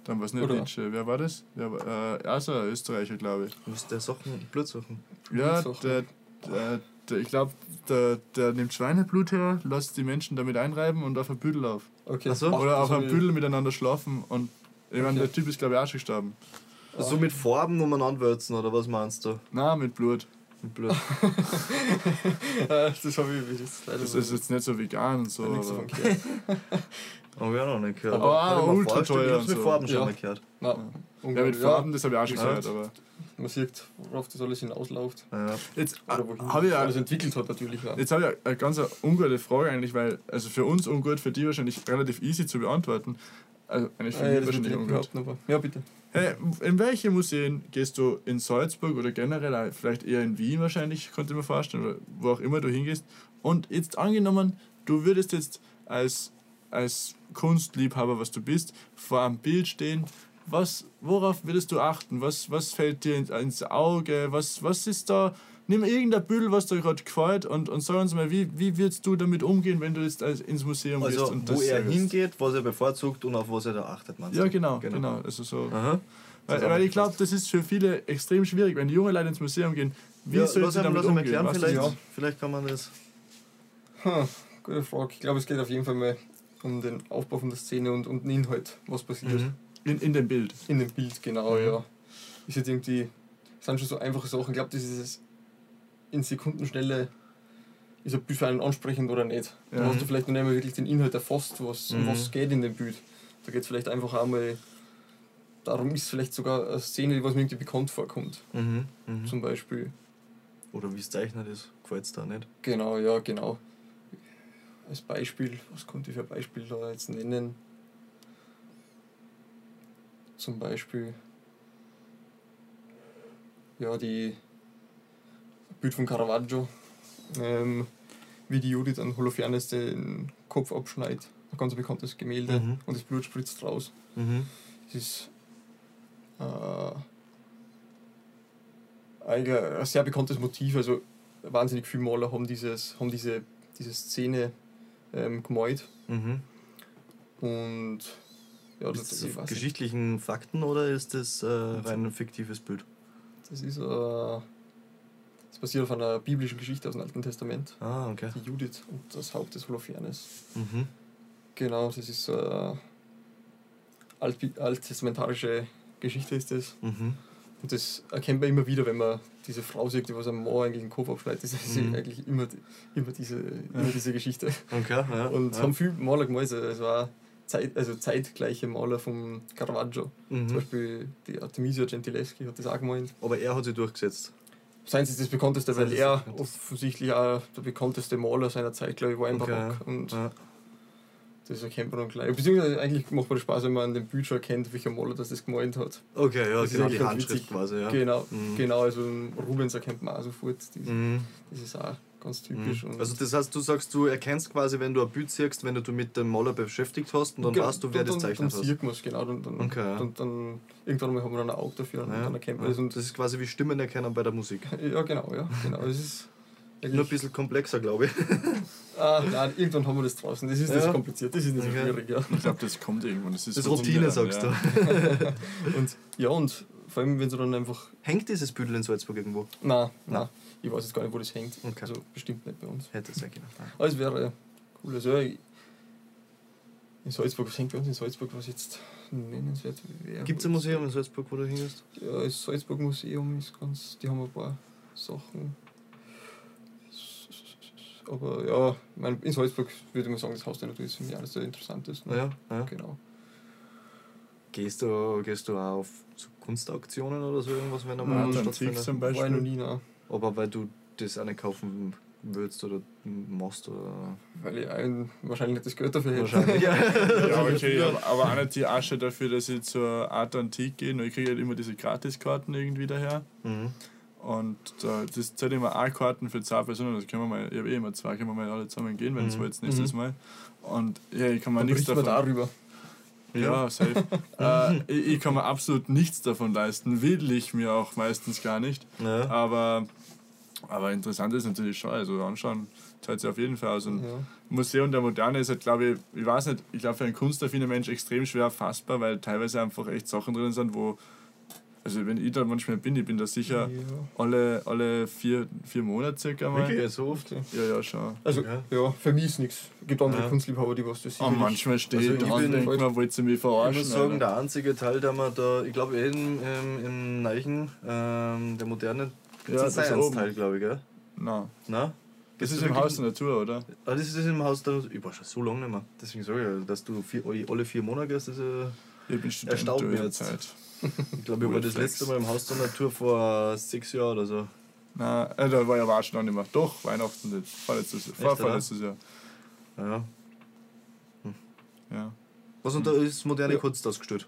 B: Dann war es nicht
C: Oder?
B: Nietzsche. Wer war das? Wer war, äh, also ein Österreicher, glaube ich.
A: Was der Sachen, Blutsachen.
B: Ja,
C: Blutsachen.
B: der, der, der, ich glaube, der, der nimmt Schweineblut her, lässt die Menschen damit einreiben und auf ein Büdel auf.
C: Okay.
A: Ach so.
B: Oder
C: das
B: auf einem Büdel miteinander schlafen und ich meine,
C: Okay.
B: der Typ ist glaube ich auch schon gestorben.
C: Ah.
A: So mit Farben umeinander würzen, oder was meinst du?
B: Na, mit Blut.
A: Mit Blut.
C: Ah, das habe ich das
B: Das ist jetzt nicht so vegan und so.
A: Haben wir auch noch nicht gehört.
B: Aber auch ultra teuer
A: Ich hab's
B: und
A: mit
B: so.
A: Farben schon
C: Ja.
A: mal gehört.
C: Na,
B: ja, mit. Farben, das habe ich auch schon gehört. Aber
C: Man sieht, worauf das alles hinausläuft.
A: Ja.
B: jetzt
C: Oder wohin
B: habe ich
C: alles
B: ja,
C: entwickelt hat natürlich. Ja.
B: jetzt habe ich eine ganz ungute Frage eigentlich, weil, also für uns ungut, für die wahrscheinlich relativ easy zu beantworten. Also eigentlich für
C: Ah, ja,
B: mich wahrscheinlich ungut.
C: ja, bitte.
B: Hey, in welche Museen gehst du in Salzburg oder generell, vielleicht eher in Wien wahrscheinlich, könnte ich mir vorstellen, oder wo auch immer du hingehst. Und jetzt angenommen, du würdest jetzt als, als Kunstliebhaber, was du bist, vor einem Bild stehen, was, worauf würdest du achten? Was, was fällt dir ins Auge? Was, was ist da? Nimm irgendein Bild, was dir gerade gefällt und, und sag uns mal, wie, wie würdest du damit umgehen, wenn du jetzt ins Museum
A: Also,
B: gehst und
A: wo
B: das
A: er hingeht, was er bevorzugt und auf was er da achtet, meinst
B: Ja,
A: du?
B: genau, genau. Also so.
A: Aha.
B: Weil, weil ich glaube, das ist für viele extrem schwierig, wenn die junge Leute ins Museum gehen. Wie
A: ja,
B: sollen sie damit
A: lass
B: umgehen?
A: erklären, vielleicht,
C: ja.
A: vielleicht kann man das.
C: Hm, gute Frage. Ich glaube, es geht auf jeden Fall mal um den Aufbau von der Szene und, und den Inhalt, was passiert.
A: Mhm.
B: In, in dem Bild.
C: In dem Bild, genau,
A: Mhm.
C: ja. Ist jetzt irgendwie, das sind schon so einfache Sachen. Ich glaube, das ist es in Sekundenschnelle, ist ein Bild für einen ansprechend oder nicht. Da
B: Ja.
C: hast du vielleicht noch nicht mal wirklich den Inhalt erfasst, was,
A: Mhm.
C: was geht in dem Bild. Da geht es vielleicht einfach einmal, darum ist vielleicht sogar eine Szene, die was mir irgendwie bekannt vorkommt.
A: Mhm. Mhm.
C: Zum Beispiel.
A: Oder wie es zeichnet ist, gefällt es da nicht.
C: Genau, ja, genau. Als Beispiel, was konnte ich für ein Beispiel da jetzt nennen? Zum Beispiel, ja, die Bild von Caravaggio, ähm, wie die Judith an Holofernes den Kopf abschneidet. Ein ganz bekanntes Gemälde
A: Mhm.
C: und das Blut spritzt raus.
A: Mhm.
C: Das ist äh, ein sehr bekanntes Motiv. Also wahnsinnig viele Maler haben, dieses, haben diese, diese Szene ähm, gemalt.
A: Mhm.
C: Und ja, das,
A: Ist das
C: weiß nicht,
A: geschichtlichen Fakten oder ist das äh, rein ein fiktives Bild?
C: das ist äh, das basiert auf einer biblischen Geschichte aus dem Alten Testament.
A: Ah, okay.
C: Die Judith und das Haupt des Holofernes.
A: Mhm.
C: Genau, das ist eine alt, alttestamentarische Geschichte ist das.
A: Mhm.
C: Und das erkennt man immer wieder, wenn man diese Frau sieht, die was am Mann eigentlich den Kopf abschneidet. Das ist
A: Mhm.
C: eigentlich immer, immer, diese, immer diese Geschichte.
A: Okay, ja.
C: Und
A: ja.
C: haben viele Maler gemalt. Also auch Zeit, also zeitgleiche Maler vom Caravaggio. Zum
A: Mhm.
C: Beispiel die Artemisia Gentileschi hat das auch gemalt.
A: Aber er hat sich durchgesetzt.
C: Seins ist das bekannteste, weil er offensichtlich auch der bekannteste Maler seiner Zeit, glaube ich, war im
A: Okay,
C: Barock. Und
A: Ja.
C: Das erkennt man dann gleich. Beziehungsweise eigentlich macht man das Spaß, wenn man an dem Bild schon erkennt, welcher Maler das, das gemalt hat.
A: Okay, ja,
C: Das
A: genau, die Handschrift
C: witzig.
A: quasi, ja.
C: Genau,
A: Mhm.
C: genau. Also Rubens erkennt man auch sofort. Die,
A: Mhm.
C: Das ist auch ganz typisch.
A: Mhm. Also das heißt, du sagst, du erkennst quasi, wenn du ein Bild siehst, wenn du dich mit dem Maler beschäftigt hast und dann
C: Genau,
A: weißt du, wer das
C: dann,
A: zeichnet
C: dann
A: hat.
C: sieht man es, genau. Dann, dann,
A: Okay, ja.
C: dann, dann, irgendwann mal haben wir dann ein Auge dafür und
A: Ja,
C: dann erkennt man
A: ja.
C: das. Und
A: Das ist quasi wie Stimmen erkennen bei der Musik.
C: ja, genau, ja. Genau. Es ist
A: Nur ein bisschen komplexer, glaube ich.
C: ah, nein, irgendwann haben wir das draußen. Das ist
A: Ja.
C: nicht kompliziert, das ist nicht so
A: Okay.
C: schwierig, ja.
B: Ich glaube, das kommt irgendwann. Das ist,
A: Das Routine, sagst
B: Lernen,
A: du.
C: Und ja, und vor allem, wenn du dann einfach.
A: Hängt dieses Büdel in Salzburg irgendwo?
C: Nein, nein, ich weiß jetzt gar nicht, wo das hängt.
A: Okay.
C: Also bestimmt nicht bei uns.
A: Hätte es sein können.
C: Aber es wäre cool. Also, ja, in Salzburg, was hängt bei uns in Salzburg, was jetzt nennenswert wäre?
A: Gibt es ein Museum in Salzburg, wo du hingehst?
C: Ja, das Salzburg Museum ist ganz, die haben ein paar Sachen. Aber ja, mein, in Salzburg würde man sagen, das Haus der Natur ist für mich alles der interessanteste.
A: Ja, ja.
C: Genau.
A: Gehst du, gehst du auch auf so Kunstauktionen oder so irgendwas, wenn da
B: Ja,
A: mal
B: Art
A: eins
B: Antiques
A: stattfindet?
B: zum
C: War ich noch
B: Beispiel.
C: nie nah,
A: Aber weil du das auch nicht kaufen würdest oder machst oder.
C: weil ich ein, wahrscheinlich nicht das Geld dafür hätte.
A: Wahrscheinlich. ja.
B: Ja, okay, aber, aber auch nicht die Asche dafür, dass ich zur Art Antique gehe. Ich kriege halt immer diese Gratiskarten irgendwie daher.
A: Mhm.
B: Und äh, das zählt immer auch Karten für zwei Personen. Das können wir mal, ich habe eh immer zwei, können wir mal alle zusammen gehen, wenn es
A: Mhm.
B: jetzt nächstes Mal. Und ja, ich kann mir
C: Dann
B: nichts
C: wir
B: davon.
C: darüber.
B: Ja, safe. äh, ich, ich kann mir absolut nichts davon leisten. Will ich mir auch meistens gar nicht.
A: Ja.
B: Aber, aber interessant ist natürlich schon. Also anschauen zahlt sich auf jeden Fall aus. Und
C: Ja.
B: Museum der Moderne ist halt, glaube ich, ich weiß nicht, ich glaube für einen kunstaffinen Mensch extrem schwer fassbar, weil teilweise einfach echt Sachen drin sind, wo, also wenn ich da manchmal bin, ich bin da sicher
C: Ja.
B: alle, alle vier, vier Monate circa mal.
A: Wirklich, so oft?
B: Ja, ja, schon.
C: Also,
A: Ja.
C: ja, für mich ist nichts. Es gibt andere
A: Ja.
C: Kunstliebhaber, die was das
B: Und manchmal steht
A: Also ich
B: dran,
A: bin-
B: denkt man, wollt ihr mich
A: Ich
B: verarschen?
A: muss sagen,
B: Alter.
A: der einzige Teil, der man da, ich glaube, im, im, im Neichen, ähm, der moderne,
B: Ja,
A: das ist
B: das
A: ein
B: oben.
A: Teil, glaube ich, gell?
B: Nein.
A: Na?
B: Das
A: Gehst
B: ist im Haus der Natur, oder?
A: Ah, das ist das im Haus der Ich war schon so lange nicht mehr. Deswegen sage ich, ja, dass du vier, alle vier Monate gehst, das ist, äh,
B: Ich bin Student
A: Erstaunt
B: der
A: jetzt.
B: Zeit.
A: Ich glaube, ich war das letzte Mal im Haus der Natur vor sechs Jahren oder so.
B: Nein, äh, da war ja war schon noch nicht mehr. Doch, Weihnachten nicht. Vorletztes, vor,
A: oder?
B: vorletztes Jahr.
A: Ja.
B: Ja.
A: Was und da ist moderne
C: Ja.
A: Kunst ausgestellt?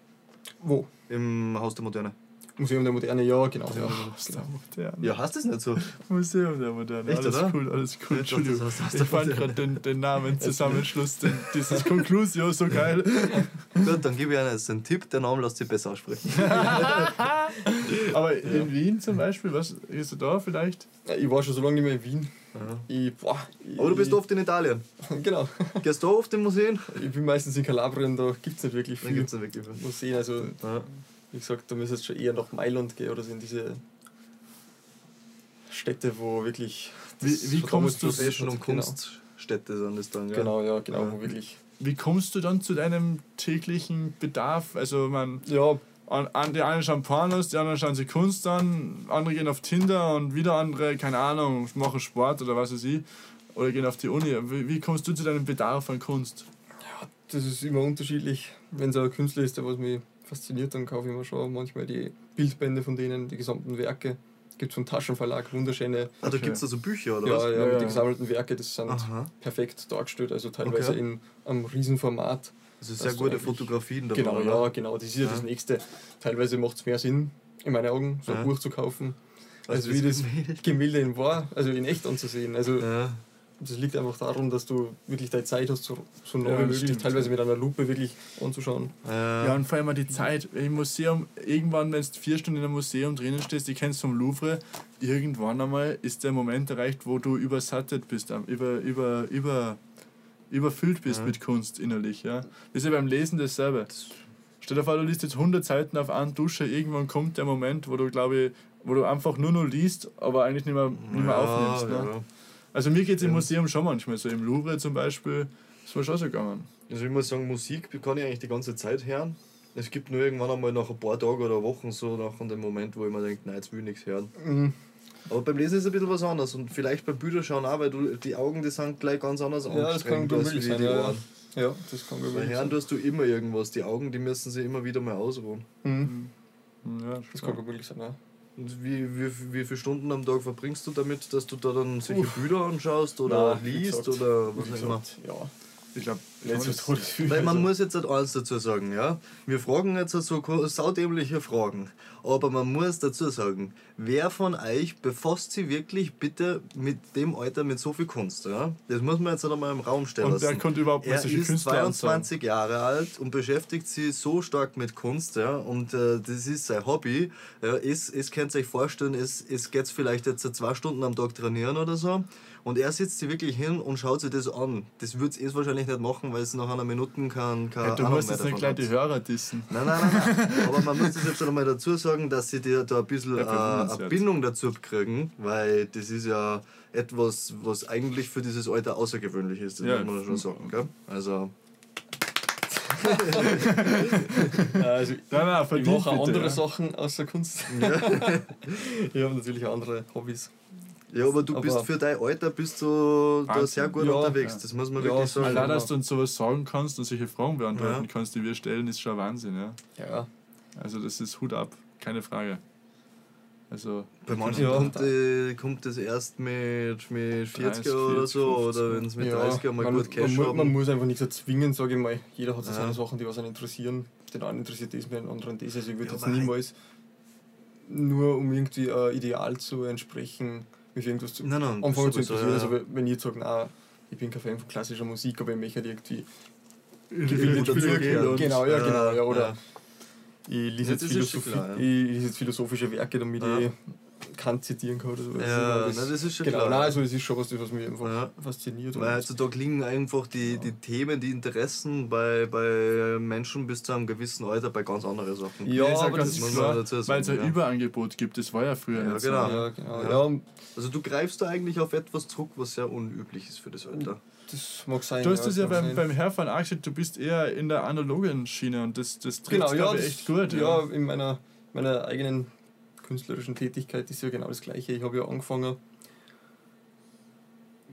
C: Wo?
A: Im Haus der Moderne.
C: Museum der Moderne, ja, genau. Ja,
B: Aus der Moderne.
A: Ja, hast du es nicht so?
B: Museum der Moderne.
A: Echt,
B: alles
A: oder?
B: cool, alles cool.
A: Ich dachte,
B: Entschuldigung.
A: das aus
B: Ich fand gerade den, den Namen Zusammenschluss, den, dieses Conclusio so geil.
A: Gut, dann gebe ich Ihnen jetzt einen Tipp, der Name lässt sich besser aussprechen.
B: Aber in Wien zum Beispiel, was ist du da vielleicht?
C: Ja, Ich war schon so lange nicht mehr in Wien.
A: Ja.
C: Ich, boah, ich,
A: Aber du bist oft in Italien.
C: Genau.
A: Gehst du da oft in Museen?
C: Ich bin meistens in Kalabrien, da gibt es nicht wirklich
A: Da
C: viel
A: gibt es nicht wirklich viel.
C: Museen. Also,
A: Ja.
C: Wie gesagt, da müsste es schon eher nach Mailand gehen oder so in diese Städte, wo wirklich.
B: Wie- wie kommst du-
A: Fashion und
C: genau.
A: Kunststätte sind das dann, ja.
C: Genau, ja, genau,
A: Ja.
C: wo wirklich.
B: Wie kommst du dann zu deinem täglichen Bedarf? Also man,
C: Ja,
B: an, an, die einen schauen Pornos, die anderen schauen sich Kunst an, andere gehen auf Tinder und wieder andere, keine Ahnung, machen Sport oder was weiß ich. Oder gehen auf die Uni. Wie, wie kommst du zu deinem Bedarf an Kunst?
C: das ist immer unterschiedlich. Wenn es ein Künstler ist, der was mich fasziniert, dann kaufe ich mir schon manchmal die Bildbände von denen, die gesamten Werke. Gibt es vom Taschenverlag wunderschöne
A: Ah, da gibt es da so Bücher, oder
C: ja,
A: was?
C: ja,
B: Ja,
C: die gesammelten Werke, das sind
A: Aha.
C: perfekt dargestellt, also teilweise
A: Okay.
C: in einem Riesenformat.
A: Also sehr
C: du
A: gute Fotografien da
C: Genau,
A: oder?
C: ja, genau, das ist ja,
A: Ja.
C: das Nächste. Teilweise macht es mehr Sinn, in meinen Augen, so ein
A: Ja.
C: Buch zu kaufen,
A: Also
C: als wie das
A: Gemälde.
C: Gemälde in wahr, also in echt anzusehen. Also
A: Ja.
C: Das liegt einfach daran, dass du wirklich deine Zeit hast, so, so nah
B: Ja,
C: wie
B: das
C: möglich,
B: stimmt.
C: teilweise mit einer Lupe wirklich anzuschauen.
A: Ja.
B: Ja, und vor allem die Zeit. Im Museum, irgendwann, wenn du vier Stunden in einem Museum drinnen stehst, die kennst du vom Louvre, irgendwann einmal ist der Moment erreicht, wo du übersattet bist, am- über, über, über, überfüllt bist
A: Ja.
B: mit Kunst innerlich. Ja. Das ist ja beim Lesen dasselbe. Stell dir vor, du liest jetzt 100 Seiten auf einen Dusche, irgendwann kommt der Moment, wo du, glaube ich, wo du einfach nur noch liest, aber eigentlich nicht mehr, nicht mehr
A: Ja,
B: aufnimmst. Ne? Also mir geht es im. Museum schon manchmal so. Im Louvre zum Beispiel ist mir schon so gegangen.
A: Also ich muss sagen, Musik kann ich eigentlich die ganze Zeit hören. Es gibt nur irgendwann einmal nach ein paar Tagen oder Wochen so nach dem Moment, wo ich mir denke, nein, jetzt will ich nichts hören.
C: Mhm.
A: Aber beim Lesen ist es ein bisschen was anderes und vielleicht beim Bücherschauen auch, weil du, die Augen, die sind gleich ganz anders
C: Ja, das kann
A: als wie
C: sein,
A: die
C: ja, ja.
A: Ohren.
C: Ja, das kann gut
A: Bei
C: sein.
A: tust du immer irgendwas, die Augen, die müssen sich immer wieder mal ausruhen.
C: Mhm.
B: Ja,
C: Das
B: schon.
C: kann gut möglich sein, ja.
A: Und wie, wie, wie viele Stunden am Tag verbringst du damit, dass du da dann solche Bücher anschaust oder
C: Nein,
A: liest oder was auch immer?
C: ja,
B: Ich glaube.
A: Weil man muss jetzt halt eins dazu sagen, ja. Wir fragen jetzt so saudämliche Fragen. Aber man muss dazu sagen, wer von euch befasst sich wirklich bitte mit dem Alter mit so viel Kunst, ja? Das muss man jetzt halt einmal im Raum stellen
B: Und der
A: lassen.
B: konnte überhaupt
A: Er ist
B: Künstler ansagen.
A: 22 Jahre alt und beschäftigt sich so stark mit Kunst, ja, und äh, das ist sein Hobby. Ja, es, es könnt ihr euch vorstellen, es, es geht vielleicht jetzt zwei Stunden am Tag trainieren oder so. Und er sitzt sich wirklich hin und schaut sich das an. Das wird es wahrscheinlich nicht machen, weil es nach einer Minute kein, keine
B: Ja, du
A: Ahnung
B: musst jetzt nicht gleich die. Hörer dissen.
A: Nein, nein, nein, nein. Aber man muss das jetzt schon einmal dazu sagen, dass sie dir da ein bisschen
B: Ja,
A: äh, eine. Bindung dazu kriegen, weil das ist ja etwas, was eigentlich für dieses Alter außergewöhnlich ist, das
B: Ja.
A: muss man schon sagen. Gell? Also,
C: Also,
B: Nein, nein,
C: ich mache auch
B: bitte,
C: andere
B: ja.
C: Sachen außer Kunst. ich habe natürlich auch andere Hobbys.
A: Ja, aber du
C: Aber-
A: bist für dein Alter bist du da sehr gut
C: Ja,
A: unterwegs,
B: ja.
A: das muss man
C: Ja,
A: wirklich sagen.
B: Allein, dass du uns sowas sagen kannst und solche Fragen beantworten
A: Ja.
B: kannst, die wir stellen, ist schon Wahnsinn, ja.
C: Ja,
B: Also das ist Hut ab, keine Frage. Also
A: Bei manchen
C: Ja.
A: kommt, äh, kommt das erst mit, mit 40
B: 30,
A: oder so,
B: 50.
A: oder wenn es mit
C: ja
A: 30 mal
C: man,
A: gut Cash
C: man,
A: haben.
C: man muss einfach nicht so zwingen, sage ich mal. Jeder hat so
A: Ja.
C: seine Sachen, die was einen interessieren. Den einen interessiert das den anderen das. Also ich würde
A: Ja,
C: jetzt niemals nur um irgendwie ein Ideal zu entsprechen, mich irgendwas zu
A: Nein, nein,
C: anfangen zu interessieren.
A: ja.
C: Also wenn ich jetzt sage, nein, ich bin kein Fan von klassischer Musik, aber ich möchte halt irgendwie
B: ich
A: will
B: will
A: dazu
B: Spiele
A: gehören.
B: und-
C: Genau, ja,
A: Ja,
C: genau. Ja, oder
A: ja.
C: ich lese jetzt, Philosophie,
A: klar, ja.
C: ich lese jetzt philosophische Werke, damit
A: Ja.
C: ich Kant zitieren kann oder so.
A: Ja,
C: das,
A: nein, das ist schon
C: genau,
A: klar.
C: Nein, also es ist schon was, das, was mich einfach
A: Ja.
C: fasziniert.
A: Weil heutzutage liegen einfach die, die Themen, die Interessen bei, bei Menschen bis zu einem gewissen Alter bei ganz anderen Sachen.
C: Ja,
B: auch
C: aber das ist
B: klar,
A: dazu sagen,
B: weil es ein
A: ja.
B: Überangebot gibt. Das war ja früher
A: Ja,
B: nicht
A: genau.
B: so.
C: Ja, genau.
A: Ja.
C: Ja. und
A: Also du greifst da eigentlich auf etwas zurück, was sehr unüblich ist für das Alter.
C: das mag sein.
B: Du hast das ja beim,
C: sein.
B: beim Herfahren auch gesagt, du bist eher in der analogen Schiene und das, das trifft
C: Genau, ja, das,
B: echt gut.
C: Ja, in meiner, meiner eigenen künstlerischen Tätigkeit ist ja genau das Gleiche. Ich habe ja angefangen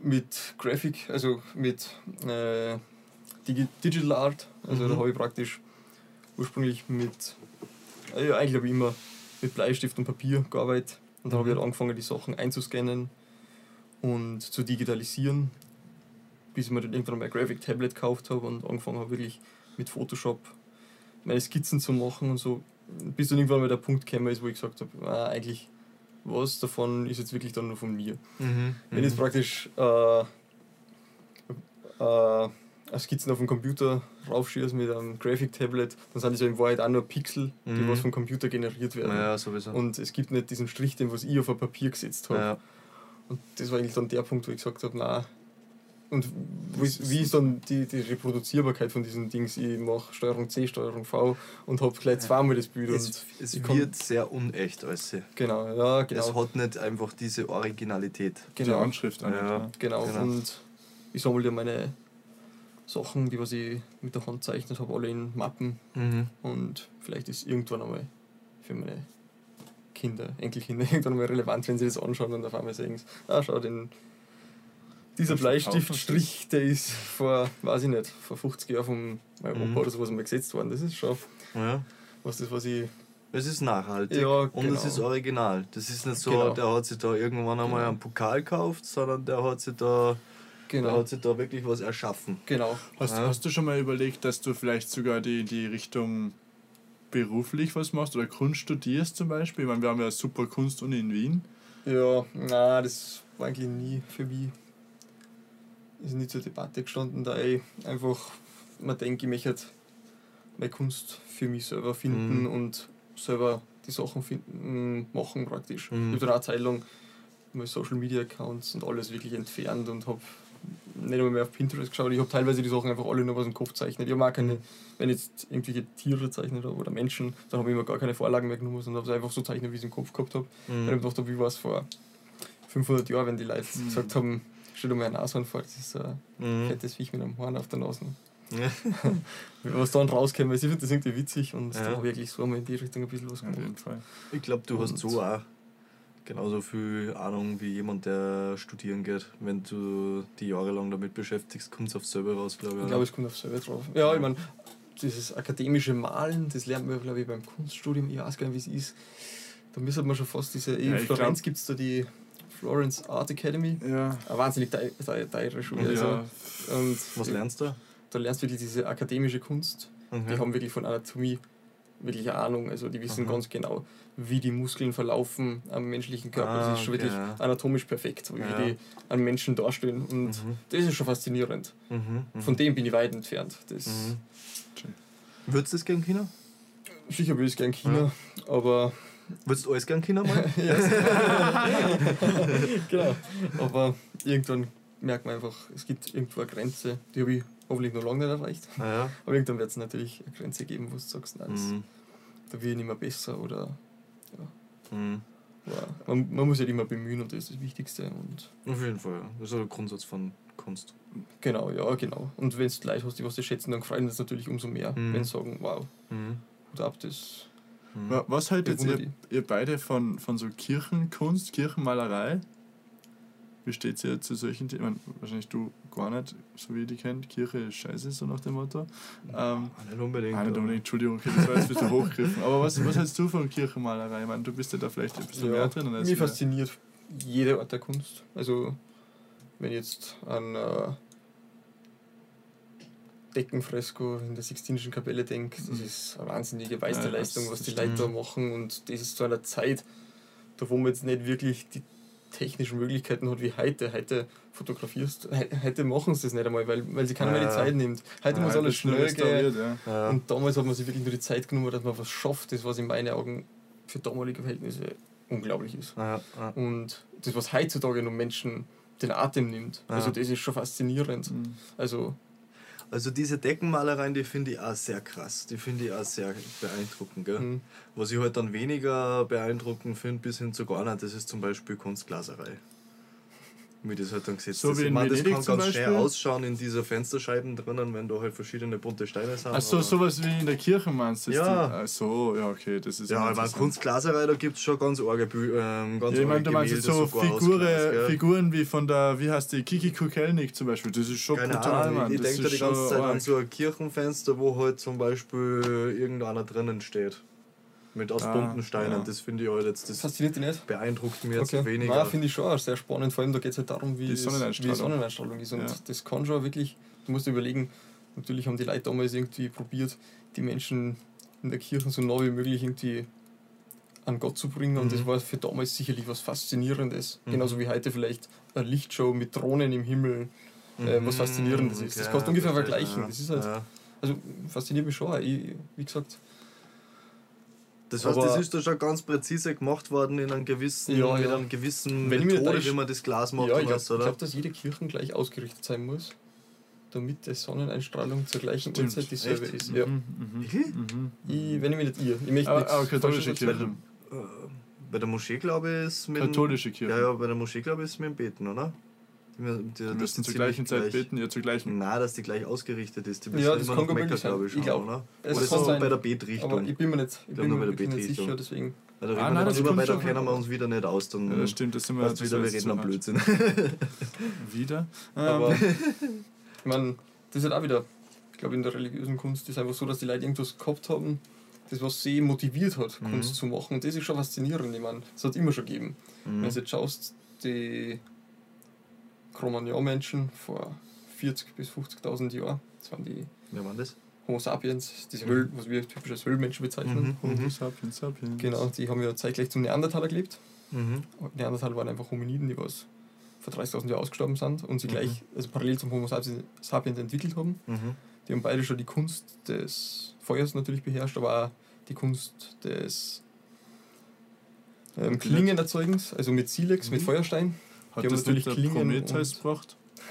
C: mit Graphic, also mit äh, Digi Digital Art. Also
A: Mhm.
C: da habe ich praktisch ursprünglich mit, äh, ja, eigentlich habe ich immer mit Bleistift und Papier gearbeitet. Und dann habe ich
A: Mhm.
C: halt angefangen, die Sachen einzuscannen und zu digitalisieren, bis ich mir dann irgendwann mal ein Graphic Tablet gekauft habe und angefangen habe, wirklich mit Photoshop meine Skizzen zu machen und so bis dann irgendwann mal der Punkt gekommen ist, wo ich gesagt habe, ah, eigentlich was davon ist jetzt wirklich dann nur von mir.
A: Mhm.
C: Wenn jetzt praktisch äh, äh, Skizzen auf dem Computer raufschieße mit einem Graphic-Tablet, dann sind das ja in Wahrheit auch nur Pixel, die
A: Mhm.
C: was vom Computer generiert werden.
A: Ja, sowieso.
C: Und es gibt nicht diesen Strich, den was ich auf ein Papier gesetzt habe.
A: ja.
C: Und das war eigentlich dann der Punkt, wo ich gesagt habe, na Und wie ist, wie ist dann die, die Reproduzierbarkeit von diesen Dings? Ich mache Steuerung C, Steuerung V und habe gleich zweimal das Bild.
A: Es, es wird sehr unecht alles.
C: Genau, ja,
A: Es
C: genau.
A: hat nicht einfach diese Originalität.
B: Die
C: Genau,
B: Anschrift an
A: Ja.
C: genau.
A: Genau.
C: Und ich sammle ja meine Sachen, die was ich mit der Hand zeichnet habe, alle in Mappen.
A: Mhm.
C: Und vielleicht ist irgendwann einmal für meine Kinder, Enkelkinder irgendwann mal relevant, wenn sie das anschauen und auf einmal sagen, sie, ah, schau, den, dieser Bleistiftstrich, der ist vor, weiß ich nicht, vor 50 Jahren von meinem
A: Mhm.
C: Opa oder sowas mal gesetzt worden. Das ist schon
A: Ja.
C: was das, was ich.
A: Es ist nachhaltig
C: Ja,
A: und
C: genau.
A: es ist original. Das ist nicht so,
C: Genau.
A: der hat sich da irgendwann einmal
C: Genau.
A: einen Pokal gekauft, sondern der hat sich da, der
C: Genau.
A: hat sich da wirklich was erschaffen.
C: Genau.
B: Hast,
A: Ja.
B: hast du schon mal überlegt, dass du vielleicht sogar die, die Richtung beruflich was machst oder Kunst studierst zum Beispiel? Ich meine, wir haben ja eine super Kunstuni in Wien.
C: Ja, na, das war eigentlich nie für mich. Ist nie zur Debatte gestanden, da ich einfach, man denke, ich möchte halt meine Kunst für mich selber finden
A: Mhm.
C: und selber die Sachen finden, machen praktisch.
A: Mhm.
C: Ich habe dann eine Zeit lang meine Social Media Accounts und alles wirklich entfernt und habe nicht einmal mehr auf Pinterest geschaut. Ich habe teilweise die Sachen einfach alle nur aus dem Kopf gezeichnet. Ich habe auch keine, wenn ich jetzt irgendwelche Tiere zeichnet habe oder Menschen, dann habe ich immer gar keine Vorlagen mehr genommen, sondern habe es einfach so zeichnet, wie ich es im Kopf gehabt habe. Weil ich
A: Mhm.
C: gedacht habe, wie war es vor 500 Jahren, wenn die Leute
B: Mhm.
C: gesagt haben, stell dir mal ein Nashorn vor, das ist so ein
A: Mhm.
C: fettes Viech mit einem Horn auf der Nase.
A: Ja.
C: Was dann rauskäme, ich finde das irgendwie witzig und
A: Ja.
C: da habe ich wirklich so einmal in die Richtung ein bisschen.
B: Fall.
A: Ich glaube, du hast
C: Und-
A: so auch genauso viel Ahnung wie jemand, der studieren geht. Wenn du die jahrelang damit beschäftigst, kommt es auf selber raus, glaube ich.
C: Ich glaube, es kommt auf selber drauf. Ja, ich meine, dieses akademische Malen, das lernt man, glaube ich, beim Kunststudium, ich weiß gar nicht, wie es ist. Da müsste man schon fast diese, in
B: Ja,
C: Florenz gibt es da die Florence Art Academy,
B: Ja.
C: eine wahnsinnig tei- tei- teure Schule. Also,
B: ja.
C: und
A: Was lernst du?
C: da lernst du wirklich diese akademische Kunst. Die
A: Mhm.
C: haben wirklich von Anatomie wirklich Ahnung. Also die wissen
A: Aha.
C: ganz genau, wie die Muskeln verlaufen am menschlichen Körper.
A: Ah,
C: das ist schon
A: okay,
C: wirklich
A: ja.
C: anatomisch perfekt, so wie
A: Ja.
C: die an Menschen darstellen. Und
A: Mhm.
C: das ist schon faszinierend.
A: Mhm. Mhm.
C: Von dem bin ich weit entfernt. Das,
A: Mhm. Würdest du das gern China?
C: Sicher würde ich gerne China, aber
A: Würdest du alles gern China mal?
C: genau. Aber irgendwann merkt man einfach, es gibt irgendwo eine Grenze, die habe ich hoffentlich noch lange nicht erreicht.
A: naja.
C: Aber irgendwann wird es natürlich eine Grenze geben, wo du sagst, nein, das-
A: Mhm.
C: da will ich nicht mehr besser oder
A: Mhm.
C: ja, man, man muss sich immer bemühen und das ist das Wichtigste. Und
A: Auf jeden Fall, ja. Das ist so der Grundsatz von Kunst.
C: genau, ja, genau. Und wenn du Leute hast, die was dir schätzen, dann freuen das natürlich umso mehr,
A: Mhm.
C: wenn sie sagen, wow,
A: Mhm.
C: Hut ab, das
A: Mhm.
B: Wa- Was haltet ihr, ihr beide von, von so Kirchenkunst, Kirchenmalerei? Wie steht ihr zu solchen Themen? Wahrscheinlich du gar nicht, so wie ihr die kennt. Kirche ist scheiße, so nach dem Motto. Ähm,
A: Ah, nicht unbedingt.
B: Ah, nicht unbedingt, Entschuldigung, okay, das war jetzt ein bisschen hochgegriffen. Aber was, was hältst du von Kirchenmalerei? Ich meine, du bist ja da vielleicht ein bisschen mehr drin. als wir.
C: fasziniert jede Art der Kunst. Also, wenn jetzt an äh, Deckenfresko in der Sixtinischen Kapelle denke, das
B: Mhm.
C: ist eine wahnsinnige
B: Ja,
C: Meisterleistung,
B: das
C: was die. Leute da machen. Und das ist zu einer Zeit, da wo man jetzt nicht wirklich die technischen Möglichkeiten hat wie heute. Heute fotografierst, he- heute machen sie das nicht einmal, weil, weil sie keiner mehr die
A: Ja.
C: Zeit nimmt. Heute
B: Ja,
C: muss alles
B: nur
C: schnell gehen.
B: ja.
A: Ja.
C: Und damals hat man sich wirklich nur die Zeit genommen, dass man was schafft, das was in meinen Augen für damalige Verhältnisse unglaublich ist.
A: Ja, ja.
C: Und das, was heutzutage noch Menschen den Atem nimmt,
A: Ja.
C: also das ist schon faszinierend.
B: Mhm.
C: Also,
A: Also diese Deckenmalereien, die finde ich auch sehr krass. Die finde ich auch sehr beeindruckend. Gell?
C: hm,
A: Was ich halt dann weniger beeindruckend finde, bis hin zu gar nicht, das ist zum Beispiel Kunstglaserei. Wie das halt dann gesetzt
B: So
A: ist.
B: wie
A: Ich
B: in
A: meine, das kann ganz schön ausschauen in dieser Fensterscheiben drinnen, wenn da halt verschiedene bunte Steine sind.
B: Ach so,
A: aber-
B: sowas wie in der Kirche meinst du?
A: Ja.
B: Ach so, ja, okay, das ist
A: Ja, ich
B: interessant.
A: Kunstglaserei, da gibt es schon ganz arge, ähm, ganz
B: Ja, ich meine, du meinst jetzt so Figure? Figuren wie von der, wie heißt die, Kiki Kukelnik zum Beispiel. Das ist schon
A: Keine
B: brutal,
A: Ahnung,
B: Mann.
A: ich
B: das
A: denke da die ganze Zeit an
B: arg.
A: so ein Kirchenfenster, wo halt zum Beispiel irgendeiner drinnen steht. Mit aus
B: Ah,
A: bunten Steinen.
B: ja.
A: Das finde ich halt jetzt, das
C: fasziniert dich nicht?
A: beeindruckt mich jetzt
C: Okay.
A: weniger.
C: Nein, finde ich schon auch sehr spannend. Vor allem, da geht es halt darum, wie
B: Die Sonneneinstrahlung.
C: wie Sonneneinstrahlung ist. Und
B: Ja.
C: das kann schon wirklich, du musst dir überlegen, natürlich haben die Leute damals irgendwie probiert, die Menschen in der Kirche so nah wie möglich irgendwie an Gott zu bringen. Und
A: Mhm.
C: das war für damals sicherlich was Faszinierendes.
A: Mhm.
C: Genauso wie heute vielleicht eine Lichtshow mit Drohnen im Himmel. Äh, was Faszinierendes ist. Das kannst du ungefähr vergleichen.
A: ja.
C: Das ist halt-
A: Ja.
C: Also fasziniert mich schon. Ich, wie gesagt,
A: Das heißt,
C: Aber-
A: das ist da schon ganz präzise gemacht worden in einem gewissen,
C: Ja,
A: mit
C: ja.
A: einem gewissen
C: Wenn ich
A: Methode,
C: täusche-
A: wie man das Glas macht
C: ja,
A: und
C: ich
A: was,
C: glaube, glaub, dass jede Kirche gleich ausgerichtet sein muss, damit die Sonneneinstrahlung zur gleichen
B: Stimmt.
C: Uhrzeit dieselbe
A: Echt?
C: ist. Ja.
B: Mhm, mhm,
A: Wirklich?
B: mhm.
C: Ich, wenn ich mich nicht irre. Ich möchte
B: Aber,
C: nichts
B: aber katholische. Kirche.
A: Äh, Bei der Moschee, glaube ich, ist mit.
B: Katholische Kirche.
A: Ja, ja, bei der Moschee, glaube ich, ist mit dem Beten, oder? Dass
B: müssen zur gleichen Zeit
A: gleich-
B: beten, ja zur gleichen.
A: Nein, dass die gleich ausgerichtet ist. Die
C: Ja, das
A: immer
C: kann
A: Mekka, glaube ich,
C: Ich
A: schauen,
C: glaub,
A: oder?
C: es
A: Oder ist
C: kann
A: das so bei der
C: Aber
A: Betrichtung?
C: ich bin mir nicht, ich bin
A: nur
C: mir
A: bei der
C: wirklich nicht
A: Betrichtung.
C: sicher, deswegen.
A: Weil da
B: Ah,
A: reden
B: nein,
A: wir
B: das
A: drüber, weil da
B: schon
A: kennen wir uns wieder nicht aus. Dann
B: Ja, das stimmt, das sind wir
A: du wieder, wir
B: das
A: reden am. Blödsinn.
B: Wieder?
C: Aber
B: Ähm,
C: ich meine, das ist halt auch wieder, ich glaube, in der religiösen Kunst ist einfach so, dass die Leute irgendwas gehabt haben, das was sie motiviert hat,
A: Mhm.
C: Kunst zu machen. Und das ist schon faszinierend. Ich meine, das hat immer schon gegeben. Wenn
A: Mhm.
C: du jetzt schaust, die Cro-Magnon-Menschen vor 40.000 bis 50.000 Jahren, das waren die
A: Wer war das?
C: Homo sapiens, diese Höhl, was wir typisch als Höhlenmenschen bezeichnen.
A: Mhm.
B: Homo sapiens sapiens.
C: Genau, die haben ja zeitgleich zum Neandertaler gelebt.
A: Mhm.
C: Neandertaler waren einfach Hominiden, die was vor 30.000 Jahren ausgestorben sind und sie
A: Mhm.
C: gleich, also parallel zum Homo sapiens sapiens entwickelt haben.
A: Mhm.
C: Die haben beide schon die Kunst des Feuers natürlich beherrscht, aber auch die Kunst des ähm, Klingenerzeugens, also mit Silex, mit
A: Mhm.
C: Feuerstein.
B: Hat
C: Die haben
B: das
C: natürlich
B: nicht der
C: Klingen
B: Prometheus
C: und-
B: gebracht?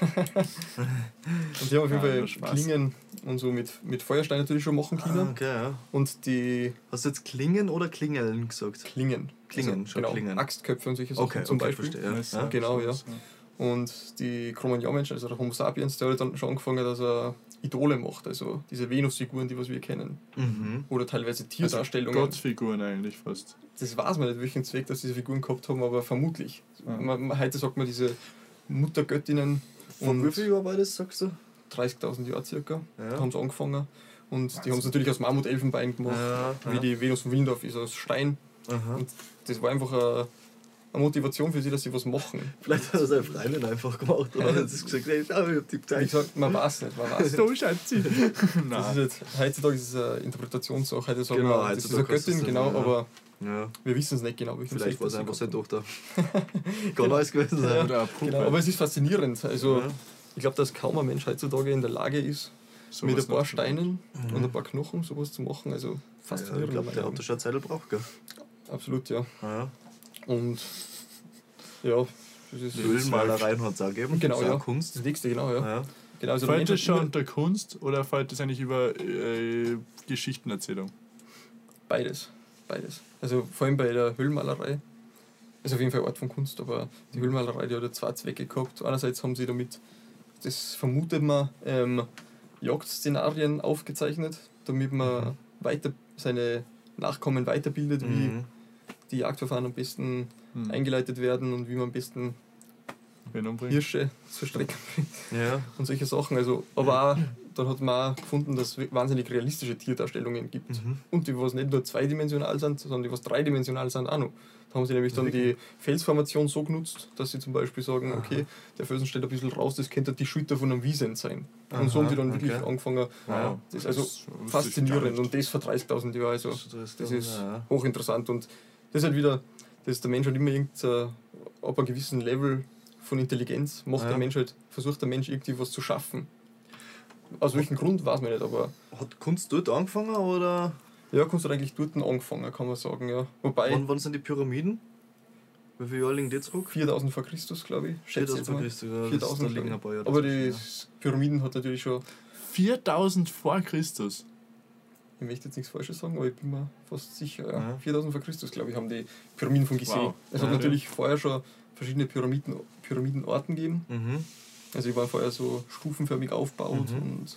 C: Und die haben auf jeden Fall
B: Spaß.
C: Klingen und so mit, mit Feuerstein natürlich schon machen können.
A: Ah, okay, ja.
C: Und die
A: Hast du jetzt Klingen oder Klingeln gesagt?
C: Klingen.
A: Klingen, schon
C: genau,
A: Klingen.
C: Axtköpfe und solche Sachen
A: Okay,
C: zum
A: okay,
C: Beispiel.
A: verstehe. Ja. Ja.
C: genau, ja. Und die Cro-Magnon-Menschen, also der Homo sapiens, der hat dann schon angefangen, dass er Idole macht, also diese Venusfiguren, die was wir kennen.
A: Mhm.
C: Oder teilweise
B: Also
C: Tierdarstellungen.
B: Gottfiguren eigentlich fast.
C: Das weiß man nicht, welchen Zweck dass diese Figuren gehabt haben, aber vermutlich.
B: Ja.
C: Man, heute sagt man diese Muttergöttinnen
A: Von
C: Und-
A: wie viel Jahren war das, sagst du?
C: 30.000 Jahre circa,
A: Ja.
C: da haben sie angefangen. Und die haben es natürlich aus Mammut-Elfenbein gemacht,
A: Ja,
C: wie die Venus von Wildorf ist aus Stein.
A: Aha.
C: Und das war einfach eine, eine Motivation für sie, dass sie was machen.
A: Vielleicht hat er seine Freundin einfach gemacht und hat jetzt gesagt, hey, schau, ich hab die
C: Wie
A: gezeigt.
C: gesagt, man weiß nicht, man weiß nicht.
B: So Schatzi.
C: Das ist jetzt, heutzutage ist es eine Interpretationssache. Heute sagen
A: Genau,
C: wir, das ist eine Göttin,
A: es
C: genau, aber
A: Ja,
C: wir wissen es nicht genau. welchen
A: vielleicht war es
C: das
A: einfach seine Tochter. Kann alles gewesen sein.
B: Puppe.
C: Genau, aber es ist faszinierend. Also,
A: Ja.
C: ich glaube, dass kaum ein Mensch heutzutage in der Lage ist,
B: Sowas
C: mit ein paar. Steinen
A: Mhm.
C: und ein paar Knochen sowas zu machen. Also
A: Ja,
C: faszinierend.
A: ich glaube, der hat da schon Zeit gebraucht, gell?
C: Absolut, ja.
A: Ja.
C: Und ja, das ist
A: Ölmalereien hat es auch gegeben.
C: Genau,
A: das
C: ja.
A: Kunst.
C: das nächste, genau, ja.
A: Ja.
C: Genau, also
B: Fällt das
C: hat
B: schon unter Kunst oder fällt das eigentlich über äh, Geschichtenerzählung?
C: beides. Beides. Also vor allem bei der Höhlenmalerei. Ist auf jeden Fall Art von Kunst, aber die Höhlenmalerei, die hat ja zwei Zwecke gehabt. Einerseits haben sie damit, das vermutet man, ähm, Jagdszenarien aufgezeichnet, damit man
A: Mhm.
C: weiter seine Nachkommen weiterbildet, wie
A: Mhm.
C: die Jagdverfahren am besten
B: Hm.
C: eingeleitet werden und wie man am besten
B: Wen umbringt?
C: Hirsche zur Strecke bringt
A: Ja.
C: und solche Sachen. Also, aber auch, dann hat man auch gefunden, dass es wahnsinnig realistische Tierdarstellungen gibt.
A: Mhm.
C: Und die, was nicht nur zweidimensional sind, sondern die, was dreidimensional sind, auch noch. Da haben sie nämlich dann die Felsformation so genutzt, dass sie zum Beispiel sagen, okay, der Felsen steht ein bisschen raus, das könnte die Schulter von einem Wiesent sein. Und so haben die dann wirklich
A: okay.
C: angefangen.
A: Wow.
C: Das ist also
B: ich gar
C: faszinierend und das vor 30.000 Jahren. Also,
A: Das ist,
C: das ist hochinteressant. Und das ist halt wieder, dass der Mensch halt immer irgend, ab einem gewissen Level von Intelligenz macht
A: Ja.
C: der Mensch halt, versucht der Mensch irgendwie was zu schaffen. Aus welchem Grund weiß man nicht, aber
A: Hat Kunst dort angefangen oder
C: ja, Kunst hat eigentlich dort angefangen, kann man sagen, ja. Wobei
A: wann, wann sind die Pyramiden? Wie viele Jahre liegen die zurück?
C: 4000 vor Christus, glaube ich. Schätze
A: 4000
C: jetzt
A: vor
C: mal.
A: Christus. Ja, das,
C: 4000,
A: da liegen ein paar Jahre.
C: Aber die Pyramiden hat natürlich schon,
B: 4000 vor Christus.
C: ich möchte jetzt nichts Falsches sagen, aber ich bin mir fast sicher, ja.
A: Ja.
C: 4000 vor Christus, glaube ich, haben die Pyramiden von Gizeh.
B: Wow.
C: Es hat
B: Ja,
C: natürlich vorher schon verschiedene Pyramiden, Pyramidenorten gegeben.
A: ja. Mhm.
C: Also die waren vorher so stufenförmig aufgebaut
A: Mhm.
C: und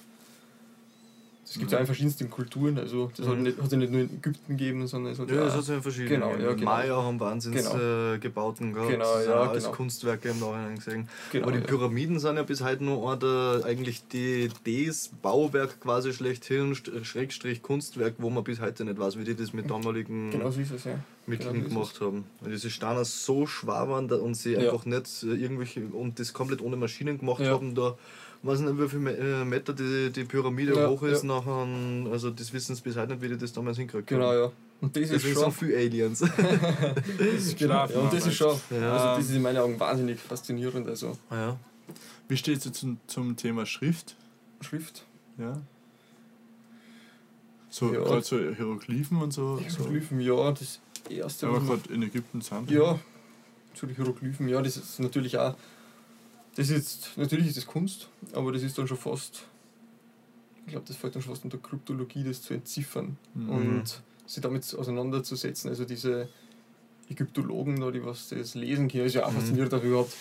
C: es gibt ja in verschiedensten Kulturen, also das hat
A: Mhm.
C: nicht, hat ja nicht nur in Ägypten gegeben, sondern es hat
A: Ja,
C: ja,
A: das hat es ja verschiedene.
C: Genau,
A: gegeben.
C: ja, genau.
A: Maya haben wahnsinns
C: Genau.
A: äh, gebauten gehabt.
C: Genau,
A: Das
C: ja,
A: auch als
C: genau.
A: Kunstwerke im Nachhinein gesehen.
C: genau,
A: Aber die
C: ja.
A: Pyramiden sind ja bis heute noch einer der, eigentlich die, das Bauwerk quasi schlechthin, St- Schrägstrich Kunstwerk, wo man bis heute nicht weiß, wie die das mit damaligen
C: genau so ist es, ja.
A: Mit
C: Genau,
A: ihm
C: so
A: gemacht haben. Weil diese Steine so schwer waren da und sie
C: Ja.
A: einfach nicht äh, irgendwelche und das komplett ohne Maschinen gemacht
C: Ja.
A: haben. Da weiß nicht, wie viele äh, Meter die, die Pyramide
C: Ja,
A: hoch ist.
C: ja.
A: Nachher, also das wissen sie bis heute nicht, wie die das damals hingekriegt
C: Genau, ja. Und das ist schon.
A: viele Aliens.
C: Das ist genau, ja, und das ist schon.
A: Ja.
C: Also, das ist in meinen Augen wahnsinnig faszinierend. Also,
A: ja.
B: Wie steht es zum, zum Thema Schrift?
C: Schrift.
B: Ja. So,
C: Ja.
B: gerade so Hieroglyphen und so.
C: Hieroglyphen, ja, das erste.
B: So.
C: was
B: Aber gerade in Ägypten sind.
C: Ja, zu den Hieroglyphen, ja, das ist natürlich auch. Das ist natürlich ist das Kunst, aber das ist dann schon fast. Ich glaube, das fällt dann schon fast unter Kryptologie, das zu entziffern
B: Mhm.
C: und sich damit auseinanderzusetzen. Also diese Ägyptologen, da, die was das lesen können, ist ja auch
A: Mhm.
C: faszinierend, dass überhaupt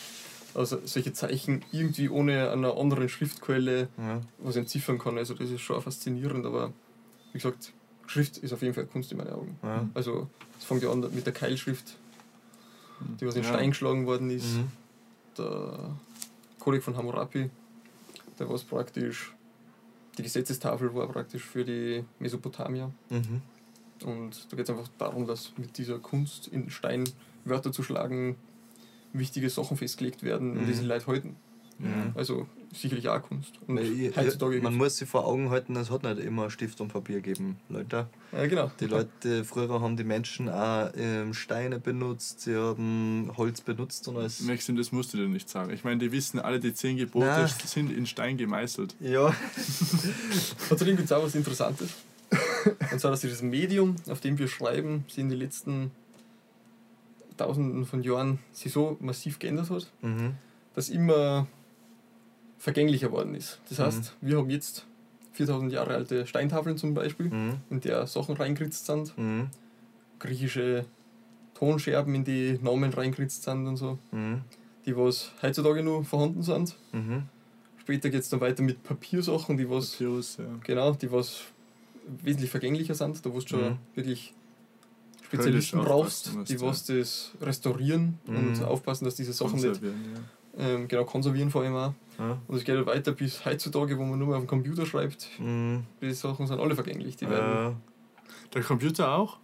C: also solche Zeichen irgendwie ohne einer anderen Schriftquelle
A: Ja.
C: was entziffern kann. Also das ist schon faszinierend, aber wie gesagt, Schrift ist auf jeden Fall Kunst in meinen Augen.
A: Ja.
C: Also es fängt ja an mit der Keilschrift, die was in
B: Ja.
C: Stein geschlagen worden ist.
A: Mhm.
C: Der Kodex von Hammurapi, der was praktisch, die Gesetzestafel war praktisch für die Mesopotamier.
A: Mhm.
C: Und da geht es einfach darum, dass mit dieser Kunst in Stein Wörter zu schlagen, wichtige Sachen festgelegt werden und
A: Mhm.
C: diese Leute halten. Also sicherlich auch Kunst. Und
A: ich-
C: heutzutage
A: man muss sich vor Augen halten, es hat nicht immer Stift und Papier gegeben, Leute.
C: ja, genau.
A: Die Leute, früher haben die Menschen auch ähm, Steine benutzt, sie haben Holz benutzt und alles.
B: Maxim, das musst du dir nicht sagen. Ich meine, die wissen alle, die zehn Gebote
A: Na.
B: sind in Stein gemeißelt.
A: Ja.
C: Außerdem gibt es auch was Interessantes. Und zwar, dass dieses Medium, auf dem wir schreiben, sich in den letzten Tausenden von Jahren sich so massiv geändert hat,
A: Mhm.
C: dass immer vergänglicher worden ist. Das heißt, wir haben jetzt 4000 Jahre alte Steintafeln zum Beispiel,
A: Mhm.
C: in der Sachen reingeritzt sind,
A: Mhm.
C: griechische Tonscherben in die Namen reingeritzt sind und so,
A: Mhm.
C: die was heutzutage nur vorhanden sind.
A: Mhm.
C: Später geht es dann weiter mit Papiersachen, die was
B: Papyrus, ja.
C: Genau, die was wesentlich vergänglicher sind, da wo du schon
A: Mhm.
C: wirklich Spezialisten brauchst,
B: musst,
C: die
B: ja.
C: was das restaurieren
A: Mhm.
C: und aufpassen, dass diese Sachen nicht
B: ja.
C: ähm, genau konservieren vor allem auch.
A: Ja.
C: Und es geht halt weiter bis heutzutage, wo man nur mehr auf dem Computer schreibt.
A: Mhm.
C: Die Sachen sind alle vergänglich. Die werden,
B: Der Computer auch?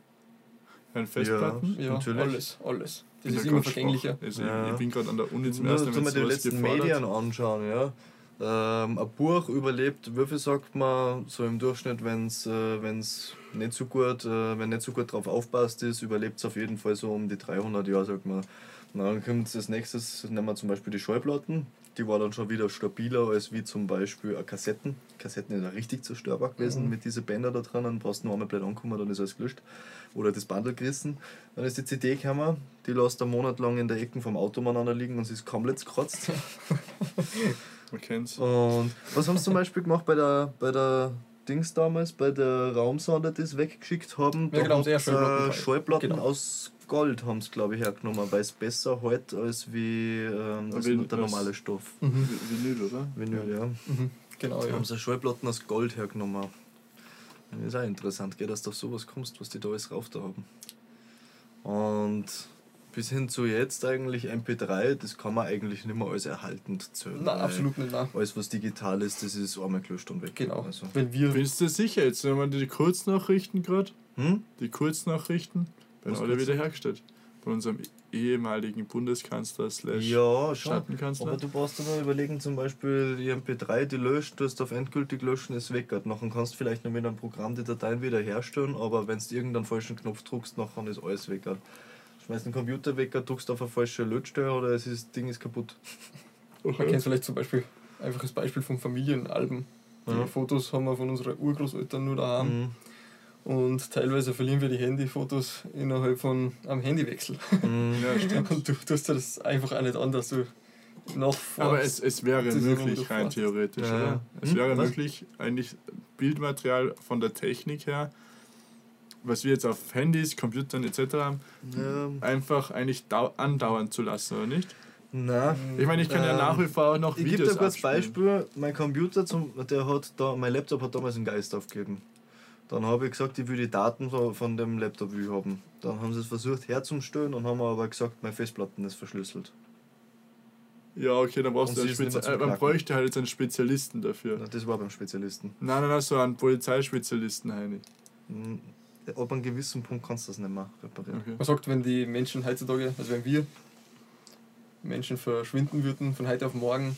B: Ja, Festplatten?
C: ja,
A: natürlich.
C: alles, alles. Das ist immer vergänglicher.
B: Also
A: Ja.
B: ich, bin gerade an der Uni zum ersten
A: wenn
B: Mal,
A: wir die
B: sowas
A: letzten. Medien anschauen, ja. Ähm, ein Buch überlebt, wie viel sagt man, so im Durchschnitt, wenn es äh, wenn's nicht so gut, äh, wenn nicht so gut drauf aufpasst ist, überlebt es auf jeden Fall so um die 300 Jahre, sagt man. Und dann kommt als nächstes, nehmen wir zum Beispiel die Schallplatten, die war dann schon wieder stabiler als wie zum Beispiel eine Kassetten. Kassetten ist ja richtig zerstörbar gewesen
C: Mhm.
A: mit diesen Bändern da dran, dann brauchst du nur einmal blöd ankommen, dann ist alles gelöscht. Oder das Bundle gerissen. Dann ist die CD gekommen, die lässt einen Monat lang in der Ecke vom Auto miteinander liegen und sie ist komplett gekratzt.
B: Man kennt's.
A: Und was haben sie zum Beispiel gemacht bei der, bei der Dings damals, bei der Raumsonde, die sie weggeschickt haben?
C: Ja, genau,
A: hat,
C: sehr
A: äh, Schallplatten
C: Genau.
A: aus Gold haben sie, glaube ich, hergenommen, weil es besser hält als wie ähm,
B: Wie-
A: der normale Stoff.
C: Mhm.
B: Vinyl, oder?
A: Vinyl, ja.
C: Mhm. Genau, ja.
A: haben sie Schallplatten aus Gold hergenommen. Das ist auch interessant, gell, dass du auf sowas kommst, was die da alles rauf da haben. Und bis hin zu jetzt eigentlich MP3, das kann man eigentlich nicht mehr als erhaltend zählen.
C: Nein, absolut nicht. Nein.
A: Alles, was digital ist, das ist einmal gelöscht und weg.
C: Genau.
A: Also.
C: Wenn wir
B: Bist du sicher jetzt, wenn man die Kurznachrichten gerade,
A: Hm?
B: die Kurznachrichten, werden alle
A: kurz?
B: wiederhergestellt. Von unserem ehemaligen Bundeskanzler slash
A: Ja, schon.
B: Staatenkanzler.
A: Aber du brauchst dir nur überlegen, zum Beispiel die MP3, die löscht, du hast auf endgültig löschen, ist weg. Nachher kannst du vielleicht noch mit einem Programm die Dateien wieder herstellen, aber wenn du irgendeinen falschen Knopf drückst, nachher ist alles weg. Schmeißt den Computer weg, drückst auf eine falsche Lötstelle oder es ist, das Ding ist kaputt.
C: Man kennt vielleicht zum Beispiel, einfach als Beispiel von Familienalben. Die
A: Ja.
C: Fotos haben wir von unseren Urgroßeltern nur daheim.
A: Mhm.
C: Und teilweise verlieren wir die Handyfotos innerhalb von einem Handywechsel.
A: Mhm.
B: Ja, stimmt.
C: Und du tust das einfach auch nicht an, dass du
B: Aber es, es wäre möglich, rein theoretisch,
A: Ja.
B: oder? Es
A: Hm,
B: wäre
A: was?
B: möglich, eigentlich Bildmaterial von der Technik her, was wir jetzt auf Handys, Computern etc. haben,
A: Ja,
B: einfach eigentlich dau andauern zu lassen, oder nicht?
A: na.
B: Ich meine, ich kann ja
A: Ähm,
B: nach wie vor auch noch
A: Ich gebe
B: Videos
A: dir kurz. Beispiel. Mein Computer, zum, der hat da, mein Laptop hat damals einen Geist aufgegeben. Dann habe ich gesagt, ich will die Daten von dem Laptop will haben. Dann haben sie es versucht herzustellen und haben aber gesagt, meine Festplatten ist verschlüsselt.
B: Ja, okay, dann brauchst
A: Und
B: du einen
A: sie ist nicht
B: Spezi
A: mehr zum
B: äh, man bräuchte halt jetzt einen Spezialisten dafür.
A: Na, Das war beim Spezialisten.
B: Nein, nein, nein, so einen Polizeispezialisten, Heini.
A: Hm, ab einem gewissen Punkt kannst du das nicht mehr reparieren.
B: Okay.
C: Man sagt, wenn die Menschen heutzutage, also wenn wir Menschen verschwinden würden von heute auf morgen,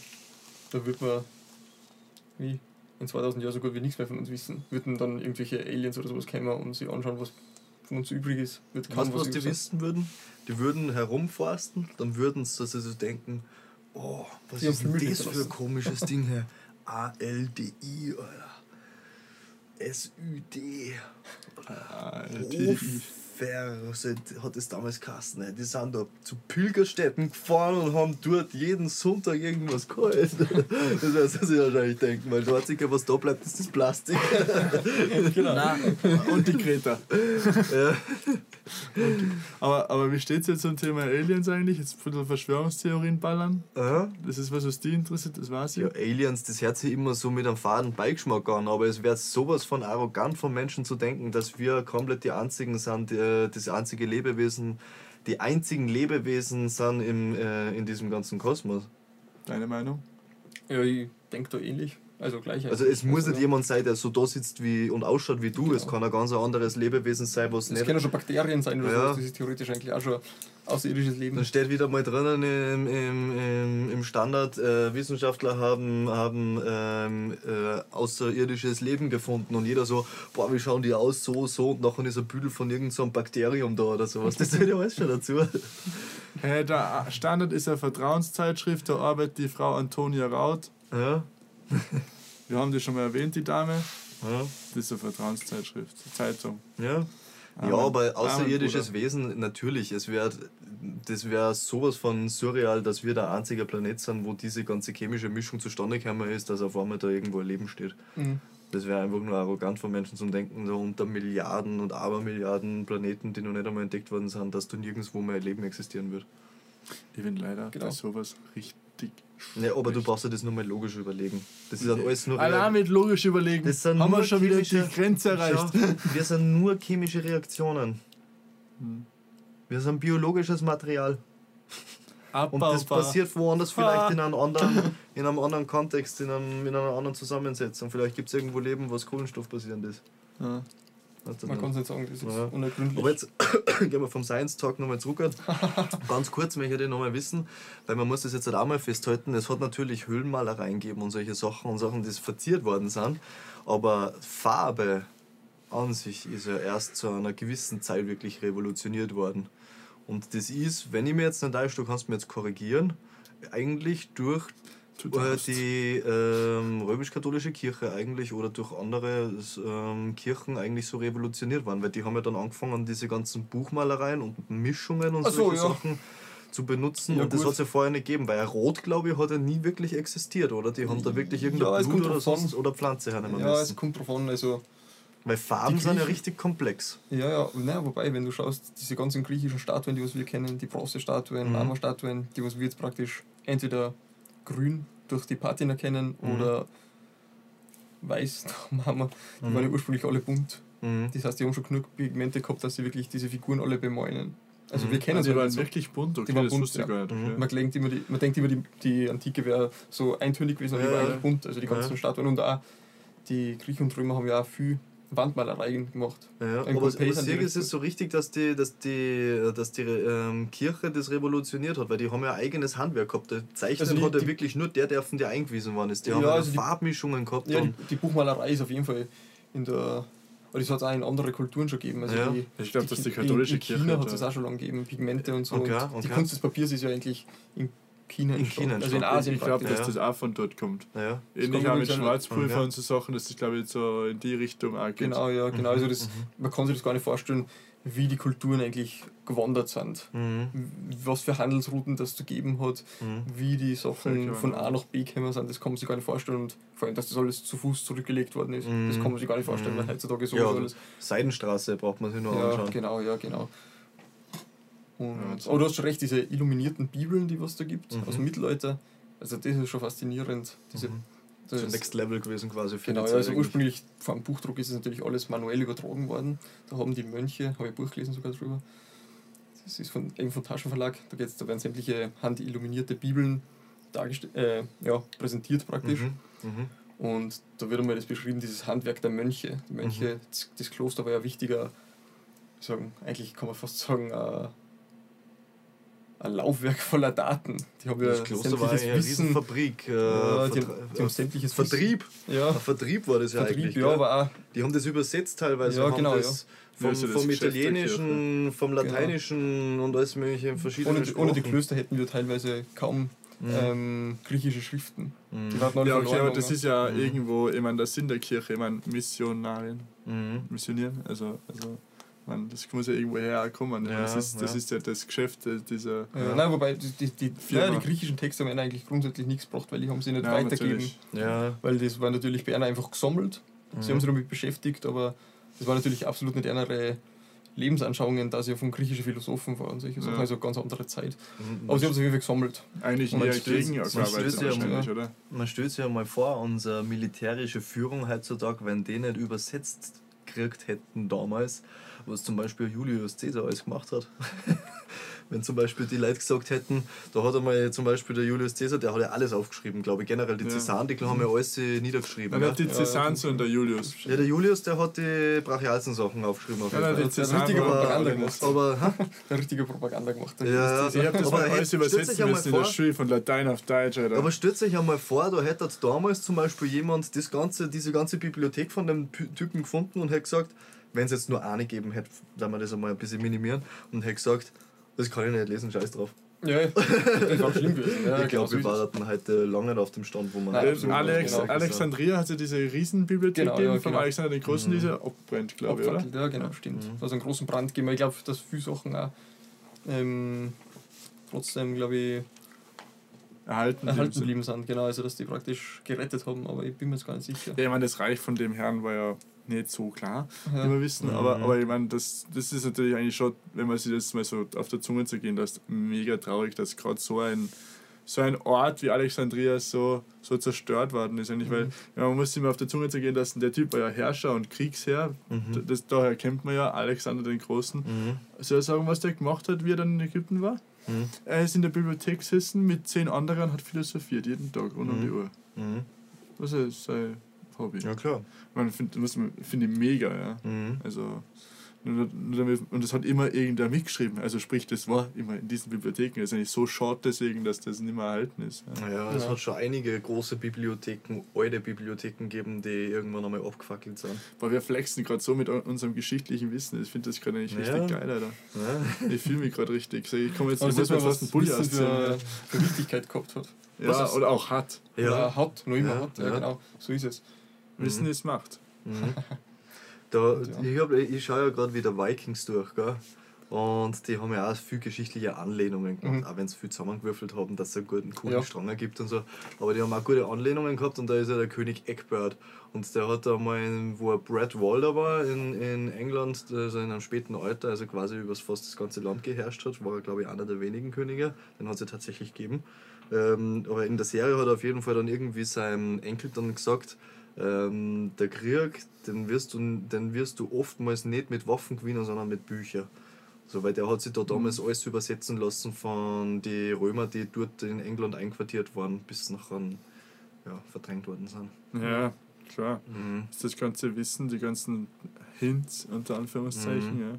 C: dann würde man wie in 2000 Jahren so gut wie nichts mehr von uns wissen. Würden dann irgendwelche Aliens oder sowas kommen und sich anschauen, was von uns übrig ist. Wird kaum
A: du, was die wissen würden? Die würden herumforsten, dann würden sie dass sie so denken, oh, was
C: Die
A: ist denn das für ein komisches Ding hier? A-L-D-I, Alter. S-U-D. Hofer hat es damals geheißen. ne? Die sind da zu Pilgerstätten gefahren und haben dort jeden Sonntag irgendwas geholt. Das werden sie sich wahrscheinlich denken, weil das Einzige, was da bleibt, ist das Plastik.
C: Genau.
B: Nein, und die Greta.
A: Ja.
B: Aber, aber wie steht es jetzt zum Thema Aliens eigentlich? Jetzt ein bisschen Verschwörungstheorien ballern.
A: Aha.
B: Das ist was, was die interessiert, das weiß ich.
A: Ja, Aliens, das hört sich immer so mit einem faden Beigeschmack an, aber es wäre sowas von arrogant von Menschen zu denken, dass wir komplett die einzigen sind, die, das einzige Lebewesen, die einzigen Lebewesen sind im, äh, in diesem ganzen Kosmos.
B: Deine Meinung?
C: Ja, ich denke da ähnlich. Also gleich.
A: Also es muss nicht jemand sein, der so da sitzt wie und ausschaut wie du. Es
C: Genau.
A: kann ein ganz anderes Lebewesen sein, was
C: Es
A: nicht.
C: können schon Bakterien sein oder
A: Ja.
C: sowas, das ist theoretisch eigentlich auch schon außerirdisches Leben.
A: Dann steht wieder mal drinnen im, im, im, im Standard, äh, Wissenschaftler haben, haben ähm, äh, außerirdisches Leben gefunden und jeder so, boah, wie schauen die aus, so, so und nachher ist ein Büdel von irgendeinem so einem Bakterium da oder sowas. Das zählt ja alles schon dazu.
B: Äh, der Standard ist eine Vertrauenszeitschrift, da arbeitet die Frau Antonia Raut.
A: Ja,
B: Wir haben die schon mal erwähnt, die Dame.
A: ja,
B: Das ist eine Vertrauenszeitschrift, Zeitung.
A: ja. Ja, aber außerirdisches. Wesen, natürlich, es wär, das wäre sowas von surreal, dass wir der einzige Planet sind, wo diese ganze chemische Mischung zustande gekommen ist, dass auf einmal da irgendwo ein Leben steht.
C: Mhm.
A: Das wäre einfach nur arrogant von Menschen zum Denken, so unter Milliarden und Abermilliarden Planeten, die noch nicht einmal entdeckt worden sind, dass da nirgendwo mehr Leben existieren wird.
B: Ich bin leider
C: Genau.
B: bei sowas richtig.
A: Ja, aber du brauchst dir das nur mal logisch überlegen. Das ist dann alles nur.
B: Allein mit logisch überlegen,
A: Das sind
B: haben wir
A: nur
B: schon wieder die Grenze erreicht.
A: Schau, wir sind nur chemische Reaktionen.
B: Hm.
A: Wir sind biologisches Material. Und
B: Abbaubar.
A: das passiert woanders vielleicht in einem anderen, in einem anderen Kontext, in, einem, in einer anderen Zusammensetzung. Vielleicht gibt es irgendwo Leben, was kohlenstoffbasierend ist.
B: Ja.
A: Du
C: Man kann es nicht sagen, das ist
A: Ja.
C: unergründlich.
A: Aber jetzt gehen wir vom Science Talk nochmal zurück. Ganz kurz möchte ich nochmal wissen, weil man muss das jetzt halt auch mal festhalten, es hat natürlich Höhlenmalereien gegeben und solche Sachen und Sachen, die verziert worden sind, aber Farbe an sich ist ja erst zu einer gewissen Zeit wirklich revolutioniert worden. Und das ist, wenn ich mir jetzt nicht täusche, du kannst mir jetzt korrigieren, eigentlich durch
B: Du
A: äh, die ähm, römisch-katholische Kirche eigentlich oder durch andere ähm, Kirchen eigentlich so revolutioniert waren, weil die haben ja dann angefangen, diese ganzen Buchmalereien und Mischungen und
C: Ach so,
A: solche
C: ja.
A: Sachen zu benutzen
C: Ja,
A: und das hat es ja vorher nicht gegeben, weil Rot, glaube ich, hat ja nie wirklich existiert, oder? Die haben da wirklich irgendein
C: Ja, es
A: Blut oder, sonst, oder Pflanze hernehmen
C: ja, es
A: müssen.
C: kommt drauf an. Also,
A: Weil Farben
C: Die
A: sind ja richtig komplex.
C: ja, ja, nein, wobei, wenn du schaust, diese ganzen griechischen Statuen, die was wir kennen, die Bronzestatuen,
A: Mhm.
C: Marmorstatuen, die was wir jetzt praktisch entweder grün durch die Patina kennen
A: Mhm.
C: oder weiß nach Marmor, die
A: Mhm.
C: waren ja ursprünglich alle bunt.
A: Mhm.
C: Das heißt, die haben schon genug Pigmente gehabt, dass sie wirklich diese Figuren alle bemalen. Also
A: Mhm.
C: wir kennen
B: Also
C: sie
B: die
C: halt
B: waren
C: so.
B: wirklich bunt, okay,
C: waren
B: das
C: bunt,
B: wusste ich
C: ja.
B: gar nicht.
A: Mhm.
B: Okay.
C: Man, denkt immer, die, man denkt immer, die, die Antike wäre so eintönig gewesen, aber die
A: Ja,
C: war
A: ja.
C: eigentlich bunt. Also die ganzen
A: Ja.
C: Statuen und auch die Griechen und Römer haben ja auch viel Wandmalereien gemacht.
A: Ja, aber, aber
C: die
A: ist es so richtig, dass die, dass die, dass die ähm, Kirche das revolutioniert hat, weil die haben ja ein eigenes Handwerk gehabt. Der Zeichnen
C: Also die-
A: hat ja
C: die-
A: wirklich nur der, der von dir eingewiesen worden ist. Die
C: Ja,
A: haben ja
C: also die-
A: Farbmischungen gehabt.
C: Ja, die, die Buchmalerei ist auf jeden Fall in der. Aber das hat es auch in andere Kulturen schon gegeben. Also
A: Ja.
C: die,
B: Ich glaube, dass die
C: in-
B: katholische
C: in
B: Kirche
C: China
B: hat
C: hat es auch schon lange gegeben, Pigmente und so.
A: Okay,
C: und Die
A: okay.
C: Kunst des Papiers ist ja eigentlich in China
A: In. China
C: Also in. Asien
B: Ich glaube, dass das auch von dort kommt.
A: ja.
B: Ähnlich auch mit Schwarzpulver
A: Ja.
B: und so Sachen, dass das glaube ich so in die Richtung auch geht.
C: Genau, ja, genau. Also das,
A: Mhm.
C: man kann sich das gar nicht vorstellen, wie die Kulturen eigentlich gewandert sind.
A: Mhm.
C: Was für Handelsrouten das zu geben hat,
A: Mhm.
C: wie die Sachen von
B: wahr.
C: A nach B gekommen sind, das kann man sich gar nicht vorstellen. Und vor allem, dass das alles zu Fuß zurückgelegt worden ist,
A: Mhm.
C: das kann man sich gar nicht vorstellen,
A: Mhm.
C: weil heutzutage so
A: Ja,
C: alles.
A: Seidenstraße braucht man sich nur
C: Ja,
A: anschauen.
C: genau, ja, genau. Und, aber du hast schon recht, diese illuminierten Bibeln, die was da gibt,
A: Mhm.
C: aus dem Mittelalter, also das ist schon faszinierend. Diese,
A: Mhm.
C: das ist-
A: Next Level gewesen quasi für
C: Genau, also ursprünglich vor dem Buchdruck ist es natürlich alles manuell übertragen worden. Da haben die Mönche, habe ich ein Buch gelesen sogar drüber, das ist von, eben vom Taschenverlag, da, geht's, da werden sämtliche handilluminierte Bibeln äh, ja, präsentiert praktisch.
A: Mhm. Mhm.
C: Und da wird einmal das beschrieben, dieses Handwerk der Mönche. Die Mönche,
A: Mhm.
C: das, das Kloster war ja ein wichtiger sagen, eigentlich kann man fast sagen, äh, ein Laufwerk voller Daten. Die haben ja
A: Das Kloster war eine Riesenfabrik. Äh,
C: Ja, die,
A: Vertra-
C: die haben sämtliches
A: Vertrieb.
C: Wissen. Ja,
A: Ein Vertrieb war das ja
C: Vertrieb,
A: eigentlich.
C: ja, aber auch
A: Die haben das übersetzt teilweise.
C: Ja,
A: haben
C: genau,
A: das Vom,
B: Ja, ja das
A: vom
B: Geschäft der
A: Italienischen, vom
C: Genau.
A: Lateinischen und alles mögliche in verschiedenen
C: ohne, ohne die. Klöster hätten wir teilweise kaum ähm, griechische Schriften.
A: Mhm.
B: Ja, okay, aber das ist ja
A: Mhm.
B: irgendwo, ich meine, der Sinn der Kirche, ich meine, Missionarien,
A: Mhm.
B: missionieren, also, also man, das muss ja irgendwo herkommen.
A: Ja,
B: das, ist, das
A: ja.
B: ist ja das Geschäft äh, dieser.
C: Ja. Nein, wobei die, die, die, die griechischen Texte haben ihnen eigentlich grundsätzlich nichts gebracht, weil die haben sie nicht weitergegeben.
B: natürlich.
A: Ja.
C: Weil das war natürlich bei einer einfach gesammelt. Sie
A: Mhm.
C: haben sich damit beschäftigt, aber das war natürlich absolut nicht ihre Lebensanschauungen, da sie ja von griechischen Philosophen waren und solche Sachen,
B: Ja.
C: also eine ganz andere Zeit.
A: Mhm.
C: Aber sie haben sich auf jeden Fall gesammelt.
B: Eigentlich eher
C: stößt-
B: gegen
A: man
B: gearbeitet
A: stößt ja
B: oder?
A: Man stellt sich ja mal vor, unsere militärische Führung heutzutage, wenn die nicht übersetzt gekriegt hätten damals, was zum Beispiel Julius Caesar alles gemacht hat. wenn zum Beispiel die Leute gesagt hätten, da hat einmal zum Beispiel der Julius Caesar, der hat ja alles aufgeschrieben, glaube ich, generell die
B: Ja.
A: Cäsaren, die haben ja alles äh, niedergeschrieben.
B: Dann
A: Ja,
B: hat die Cäsaren
C: ja,
B: und der Julius.
A: ja, der Julius, der hat die brachialsten Sachen aufgeschrieben. Auf
B: Ja,
A: jeden
B: die
A: Fall.
C: der
B: Cäsaren
C: richtige Propaganda gemacht.
A: aber, ha?
C: Der richtige Propaganda gemacht.
A: Ja, ja.
B: Ich habe das
A: Aber
B: mal alles übersetzen müssen in der
A: vor-
B: Schule von Latein auf Deutsch, Alter.
A: Aber stellt sich einmal vor, da hätte damals zum Beispiel jemand das ganze, diese ganze Bibliothek von dem Typen gefunden und hätte gesagt, wenn es jetzt nur eine gegeben hätte, dann wir das einmal ein bisschen minimieren und hätte gesagt, das kann ich nicht lesen, scheiß drauf.
C: Ja, das war schlimm gewesen. Ja,
A: ich glaube,
C: genau
A: wir waren heute lange nicht auf dem Stand, wo man
C: Nein, absolut,
B: Alex,
C: genau.
B: Alexandria hat ja diese Riesenbibliothek
C: Genau,
B: gegeben
C: ja,
B: vom
C: genau.
B: Alexander den Großen,
A: Mhm.
B: die ist ja abbrennt, glaube ich, oder?
C: Ja, genau, stimmt.
A: Mhm.
C: Also einen großen Brand gegeben. Ich glaube, dass viele Sachen auch ähm, trotzdem, glaube ich,
B: Erhalten.
C: erhalten
B: sind.
C: geblieben sind. Genau, also dass die praktisch gerettet haben, aber ich bin mir jetzt gar nicht sicher.
B: Ja, ich meine, das Reich von dem Herrn war ja nicht so klar,
C: Ja.
B: wie wir wissen,
A: Mhm.
B: aber, aber ich meine, das, das ist natürlich eigentlich schon, wenn man sich das mal so auf der Zunge zu gehen lässt, mega traurig, dass gerade so ein, so ein Ort wie Alexandria so, so zerstört worden ist. Eigentlich, weil
C: Mhm.
B: ja, man muss sich mal auf der Zunge zu gehen lassen, der Typ war ja Herrscher und Kriegsherr,
A: Mhm.
B: das, daher kennt man ja Alexander den Großen.
A: Mhm.
B: Soll ich sagen, was der gemacht hat, wie er dann in Ägypten war?
A: Mhm.
B: Er ist in der Bibliothek gesessen mit zehn anderen und hat philosophiert, jeden Tag, rund um
A: Mhm.
B: die Uhr.
A: Mhm.
B: Das ist sein Hobby.
A: Ja, klar.
B: Man find, muss man- finde ich mega, ja.
A: Mhm.
B: Also, nur, nur damit, und das hat immer irgendwer mitgeschrieben. Also sprich, das war immer in diesen Bibliotheken. Das ist eigentlich so schade deswegen, dass das nicht mehr erhalten ist. Ja.
A: Ja, es
C: Ja.
A: hat schon einige große Bibliotheken, alte Bibliotheken gegeben, die irgendwann einmal abgefackelt sind.
B: Weil wir flexen gerade so mit un- unserem geschichtlichen Wissen. Ich finde das gerade eigentlich
A: Ja.
B: richtig geil, Alter.
A: Ja.
B: Ich fühle mich gerade richtig. So, Ich komme jetzt
C: Aber
B: ich muss mir
C: mal
B: fast einen
C: was
B: Pulli ausziehen.
C: für, für Wichtigkeit gehabt hat.
B: Ja, oder auch hat.
C: Oder hat, noch immer
A: Ja,
C: hat. Ja,
A: ja.
C: genau, so ist es.
B: Wissen
A: Mhm.
B: ist Macht.
A: Mhm. Da, ich, hab, ich schaue ja gerade wieder Vikings durch, gell? Und die haben ja auch viel geschichtliche Anlehnungen gehabt,
C: Mhm.
A: auch wenn sie viel zusammengewürfelt haben, dass es einen guten, coolen
C: Ja.
A: Strang ergibt und so. Aber die haben auch gute Anlehnungen gehabt und da ist ja der König Egbert. Und der hat da mal, in- wo er Brad Walder war in, in England, also in einem späten Alter, also quasi über fast das ganze Land geherrscht hat, war er glaube ich einer der wenigen Könige, den hat es ja tatsächlich gegeben. Ähm, aber in der Serie hat er auf jeden Fall dann irgendwie seinem Enkel dann gesagt, ähm, der Krieg, den wirst, du, den wirst du oftmals nicht mit Waffen gewinnen, sondern mit Büchern. So, weil der hat sich da damals alles übersetzen lassen von den Römer, die dort in England einquartiert waren, bis nachher ja, verdrängt worden sind.
B: Ja, klar.
A: Mhm.
B: Das ganze Wissen, die ganzen Hints unter Anführungszeichen.
A: Mhm.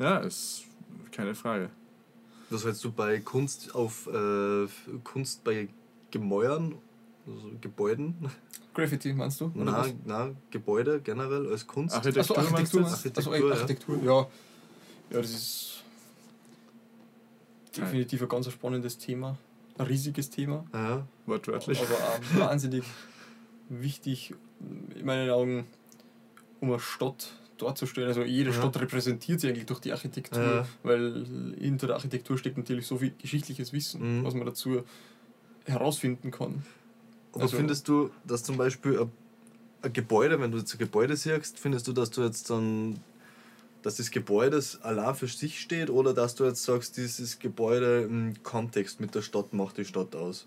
B: Ja. ja, ist keine Frage.
A: Was hältst du bei Kunst auf äh, Kunst bei Gemäuern, also Gebäuden?
C: Graffiti meinst du? Oder?
A: Nein, nein, Gebäude generell als Kunst.
B: Architektur, du
C: Architektur. meinst du?
A: Architektur,
C: Achso,
A: ja.
C: Architektur, ja. Ja, das ist definitiv ein ganz spannendes Thema. Ein riesiges Thema.
A: Ja.
B: Wortwörtlich.
C: Aber auch wahnsinnig wichtig, in meinen Augen, um eine Stadt darzustellen. Also jede
A: Ja.
C: Stadt repräsentiert sich eigentlich durch die Architektur,
A: Ja.
C: weil hinter der Architektur steckt natürlich so viel geschichtliches Wissen,
A: Mhm.
C: was man dazu herausfinden kann.
A: Aber
C: Also-
A: findest du, dass zum Beispiel ein, ein Gebäude, wenn du jetzt ein Gebäude siehst, findest du, dass du jetzt dann, dass das Gebäude allein für sich steht oder dass du jetzt sagst, dieses Gebäude im Kontext mit der Stadt macht die Stadt aus?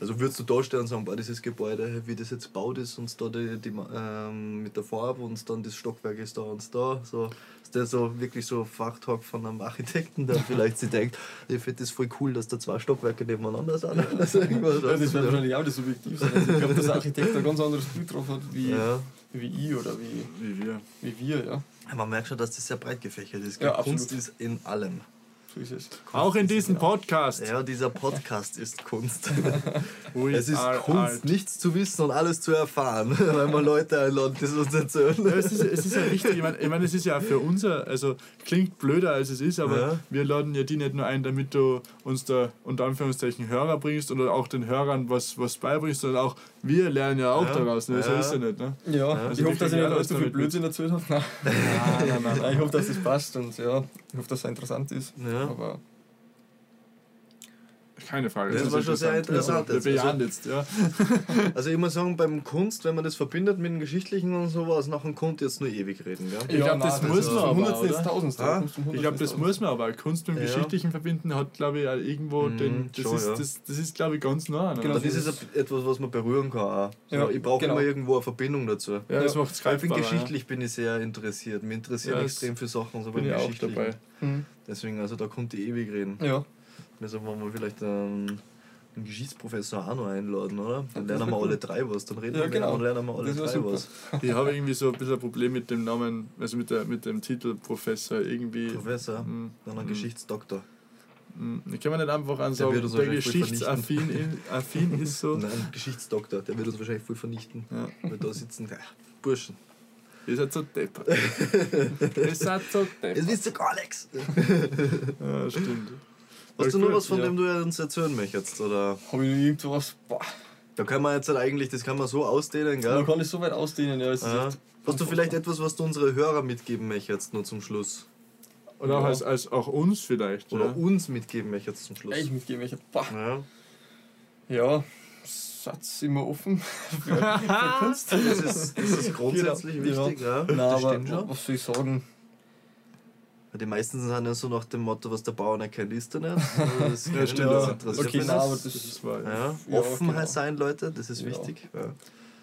A: Also würdest du da stehen und sagen, boah, dieses Gebäude, wie das jetzt gebaut ist und da die, die, ähm, mit der Farbe und dann das Stockwerk ist da und da. So, ist der so wirklich so Fachtalk von einem Architekten, der vielleicht sich denkt, ich finde das voll cool, dass da zwei Stockwerke nebeneinander sind. Also
C: Ja, das wird wahrscheinlich auch das Subjektiv sein. Also ich glaube, dass der Architekt ein ganz anderes Bild drauf hat wie,
A: ja.
C: wie ich oder wie,
B: Wie wir.
C: wie wir, ja.
A: Man merkt schon, dass das sehr breit gefächert ist.
C: Ja,
A: Kunst
C: absolut.
A: ist in allem.
C: So ist es.
B: Auch in diesem Podcast.
A: Ja, dieser Podcast ist Kunst. Es ist Kunst,
B: art.
A: nichts zu wissen und alles zu erfahren, weil man Leute einladen, das uns erzählen.
B: Ja, es, ist, es ist ja wichtig, ich meine, ich mein, es ist ja für unser, also klingt blöder als es ist, aber
A: Ja.
B: wir laden ja die nicht nur ein, damit du uns da unter Anführungszeichen Hörer bringst oder auch den Hörern was, was beibringst, sondern auch wir lernen ja auch
A: Ja.
B: daraus. Ne? So
A: Ja.
B: ist ja nicht. Ne?
C: Ja,
B: Also
C: ich hoffe, dass ich
B: kriegen
C: nicht
B: alles
C: allzu viel. Blödsinn erzählt habe. Nein.
B: Nein, nein, nein.
C: Nein, ich hoffe, dass das passt und ja, ich hoffe, dass es interessant ist.
A: Ja.
C: Aber
B: Keine Frage.
A: Das
B: ist
A: war schon sehr interessant
B: Wir
A: jetzt.
B: bejahen
A: Also-
B: jetzt, ja.
A: Also ich muss sagen, beim Kunst, wenn man das verbindet mit dem Geschichtlichen und sowas, nach dem Kunst jetzt nur ewig reden. Gell?
B: Ich glaub, das
C: nein,
B: muss
C: ist
B: man aber,
C: ins
B: oder?
C: Tausendste.
A: Ah,
B: Ich glaube, das muss man aber. Kunst mit dem
A: Ja.
B: Geschichtlichen verbinden hat, glaube ich, auch irgendwo
A: Mhm,
B: den. Das
A: schon,
B: ist,
A: ja.
B: das, das ist glaube ich, ganz nah. Ne?
C: Genau.
A: Dann ist es etwas, was man berühren kann. Auch. So,
C: Ja,
A: ich brauche
C: genau.
A: immer irgendwo eine Verbindung dazu.
B: ja, das
C: Ja.
B: macht es
A: Ich bin geschichtlich bin ich sehr interessiert. Mir interessieren
B: Ja, das
A: extrem viele Sachen so
B: Ja. Bin
A: beim
B: ich auch
A: Geschichtlichen.
B: dabei.
C: Mhm.
A: Deswegen, also da konnte ich ewig reden.
C: Ja,
A: Wollen wir vielleicht einen, einen Geschichtsprofessor auch noch einladen, oder? Dann
C: das
A: lernen wir alle drei was. Dann reden
C: Ja,
A: wir
C: genau.
A: und lernen wir alle
C: Das
A: drei
C: super.
A: was.
B: Ich habe irgendwie so ein bisschen ein Problem mit dem Namen, also mit, der, mit dem Titel Professor. Irgendwie.
A: Professor,
B: Mm,
A: dann ein
B: mm,
A: Gesichtsdoktor.
B: mm. Ich kann mir nicht einfach
A: Der
B: ansagen, der
A: voll
B: geschichtsaffin in- affin ist so.
A: Nein, ein Geschichtsdoktor, der wird uns wahrscheinlich voll vernichten.
B: Ja.
A: Weil da sitzen, ja, Burschen.
B: Ihr seid so deppert. Ihr seid so
A: Jetzt
B: deppert.
A: wisst ihr gar nichts.
B: Ja, stimmt.
A: Hast du
B: Ja,
A: noch
B: cool,
A: was, von
B: ja.
A: dem du uns erzählen möchtest? Oder?
C: habe ich irgendwas. Boah,
A: Da kann man jetzt halt eigentlich, das kann man so ausdehnen,
C: man
A: gell?
C: kann es so weit ausdehnen. Ja,
A: Ja. Hast du vielleicht etwas, was du unsere Hörer mitgeben möchtest, nur zum Schluss?
B: Oder auch
C: Ja.
B: als, als auch uns vielleicht.
A: Oder
B: ja.
A: uns mitgeben möchtest zum Schluss?
C: mitgeben. Ich hab, boah,
A: Ja.
C: ja, Satz immer offen für, für Kunst.
A: Das ist, das ist grundsätzlich
C: Genau.
A: wichtig, ja.
C: Nein,
A: das
C: aber
A: stimmt schon.
C: was soll ich sagen?
A: Weil Die meisten sind ja so nach dem Motto, was der Bauer nicht kennt, ist er nicht. Also das
B: Ja, stimmt.
A: das
B: Ja.
A: interessiert
C: Okay,
A: mich
C: nein, aber
B: Das
C: das
B: ist wahr.
A: Ja,
C: Ja,
A: Offenheit
C: genau.
A: sein, Leute, das ist
C: Ja.
A: wichtig. Ja.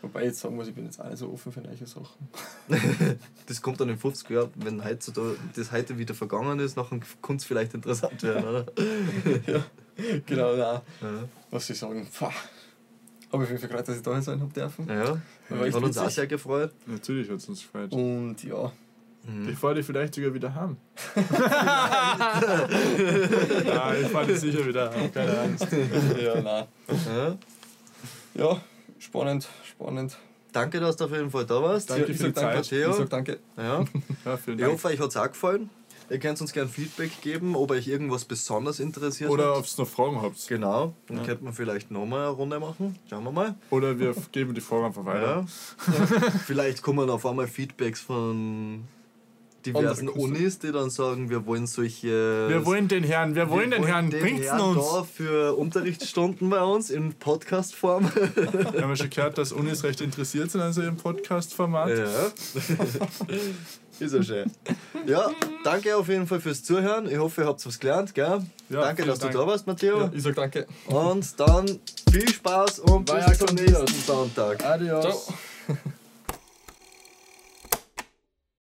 C: Wobei ich jetzt sagen muss, ich bin jetzt auch nicht so offen für neue Sachen.
A: Das kommt dann in 50 Jahren, wenn heutzutage das heute wieder vergangen ist, nachher kann es vielleicht interessant werden, oder?
C: Genau, nein.
A: Ja.
C: Was ich sagen? Pah. Aber ich bin gefreut, dass ich da sein habe dürfen.
A: ja.
C: Echt
A: Hat uns auch sehr gefreut.
B: Natürlich hat es uns gefreut.
C: Und ja,
A: Mhm.
B: Ich fahre dich vielleicht sogar wieder heim. ja, ich fahre dich sicher wieder heim, keine Angst.
C: ja, nein.
A: Ja.
C: Spannend, spannend.
A: Danke, dass du auf jeden Fall da warst.
B: Danke
C: ich
B: für die
C: danke,
B: Zeit.
A: Theo.
C: Ich sag danke.
A: Ja.
B: Ja, vielen
A: Ich
B: Dank.
A: hoffe, euch hat es auch gefallen. Ihr könnt uns gerne Feedback geben, ob euch irgendwas besonders interessiert
B: Oder ob ihr noch Fragen habt.
A: Genau, dann
B: Ja.
A: könnte man vielleicht nochmal eine Runde machen. Schauen wir mal.
B: Oder wir geben die Fragen einfach weiter.
A: Ja. vielleicht kommen auf einmal Feedbacks von diversen. Unis, die dann sagen, wir wollen solche.
B: Wir wollen den Herrn, wir wollen den Herrn, bringt's
A: Herrn
B: uns.
A: da für Unterrichtsstunden bei uns in Podcast-Form.
B: Wir haben ja schon gehört, dass Unis recht interessiert sind an so einem Podcast-Format.
A: Ja. Ist ja schön. Ja, danke auf jeden Fall fürs Zuhören. Ich hoffe, ihr habt was gelernt. Gell?
B: Ja,
A: danke, dass
B: Dank.
A: du da warst, Matteo.
C: Ja, ich sag danke.
A: Und dann viel Spaß und bis zum nächsten. Sonntag.
B: Adios.
C: Ciao.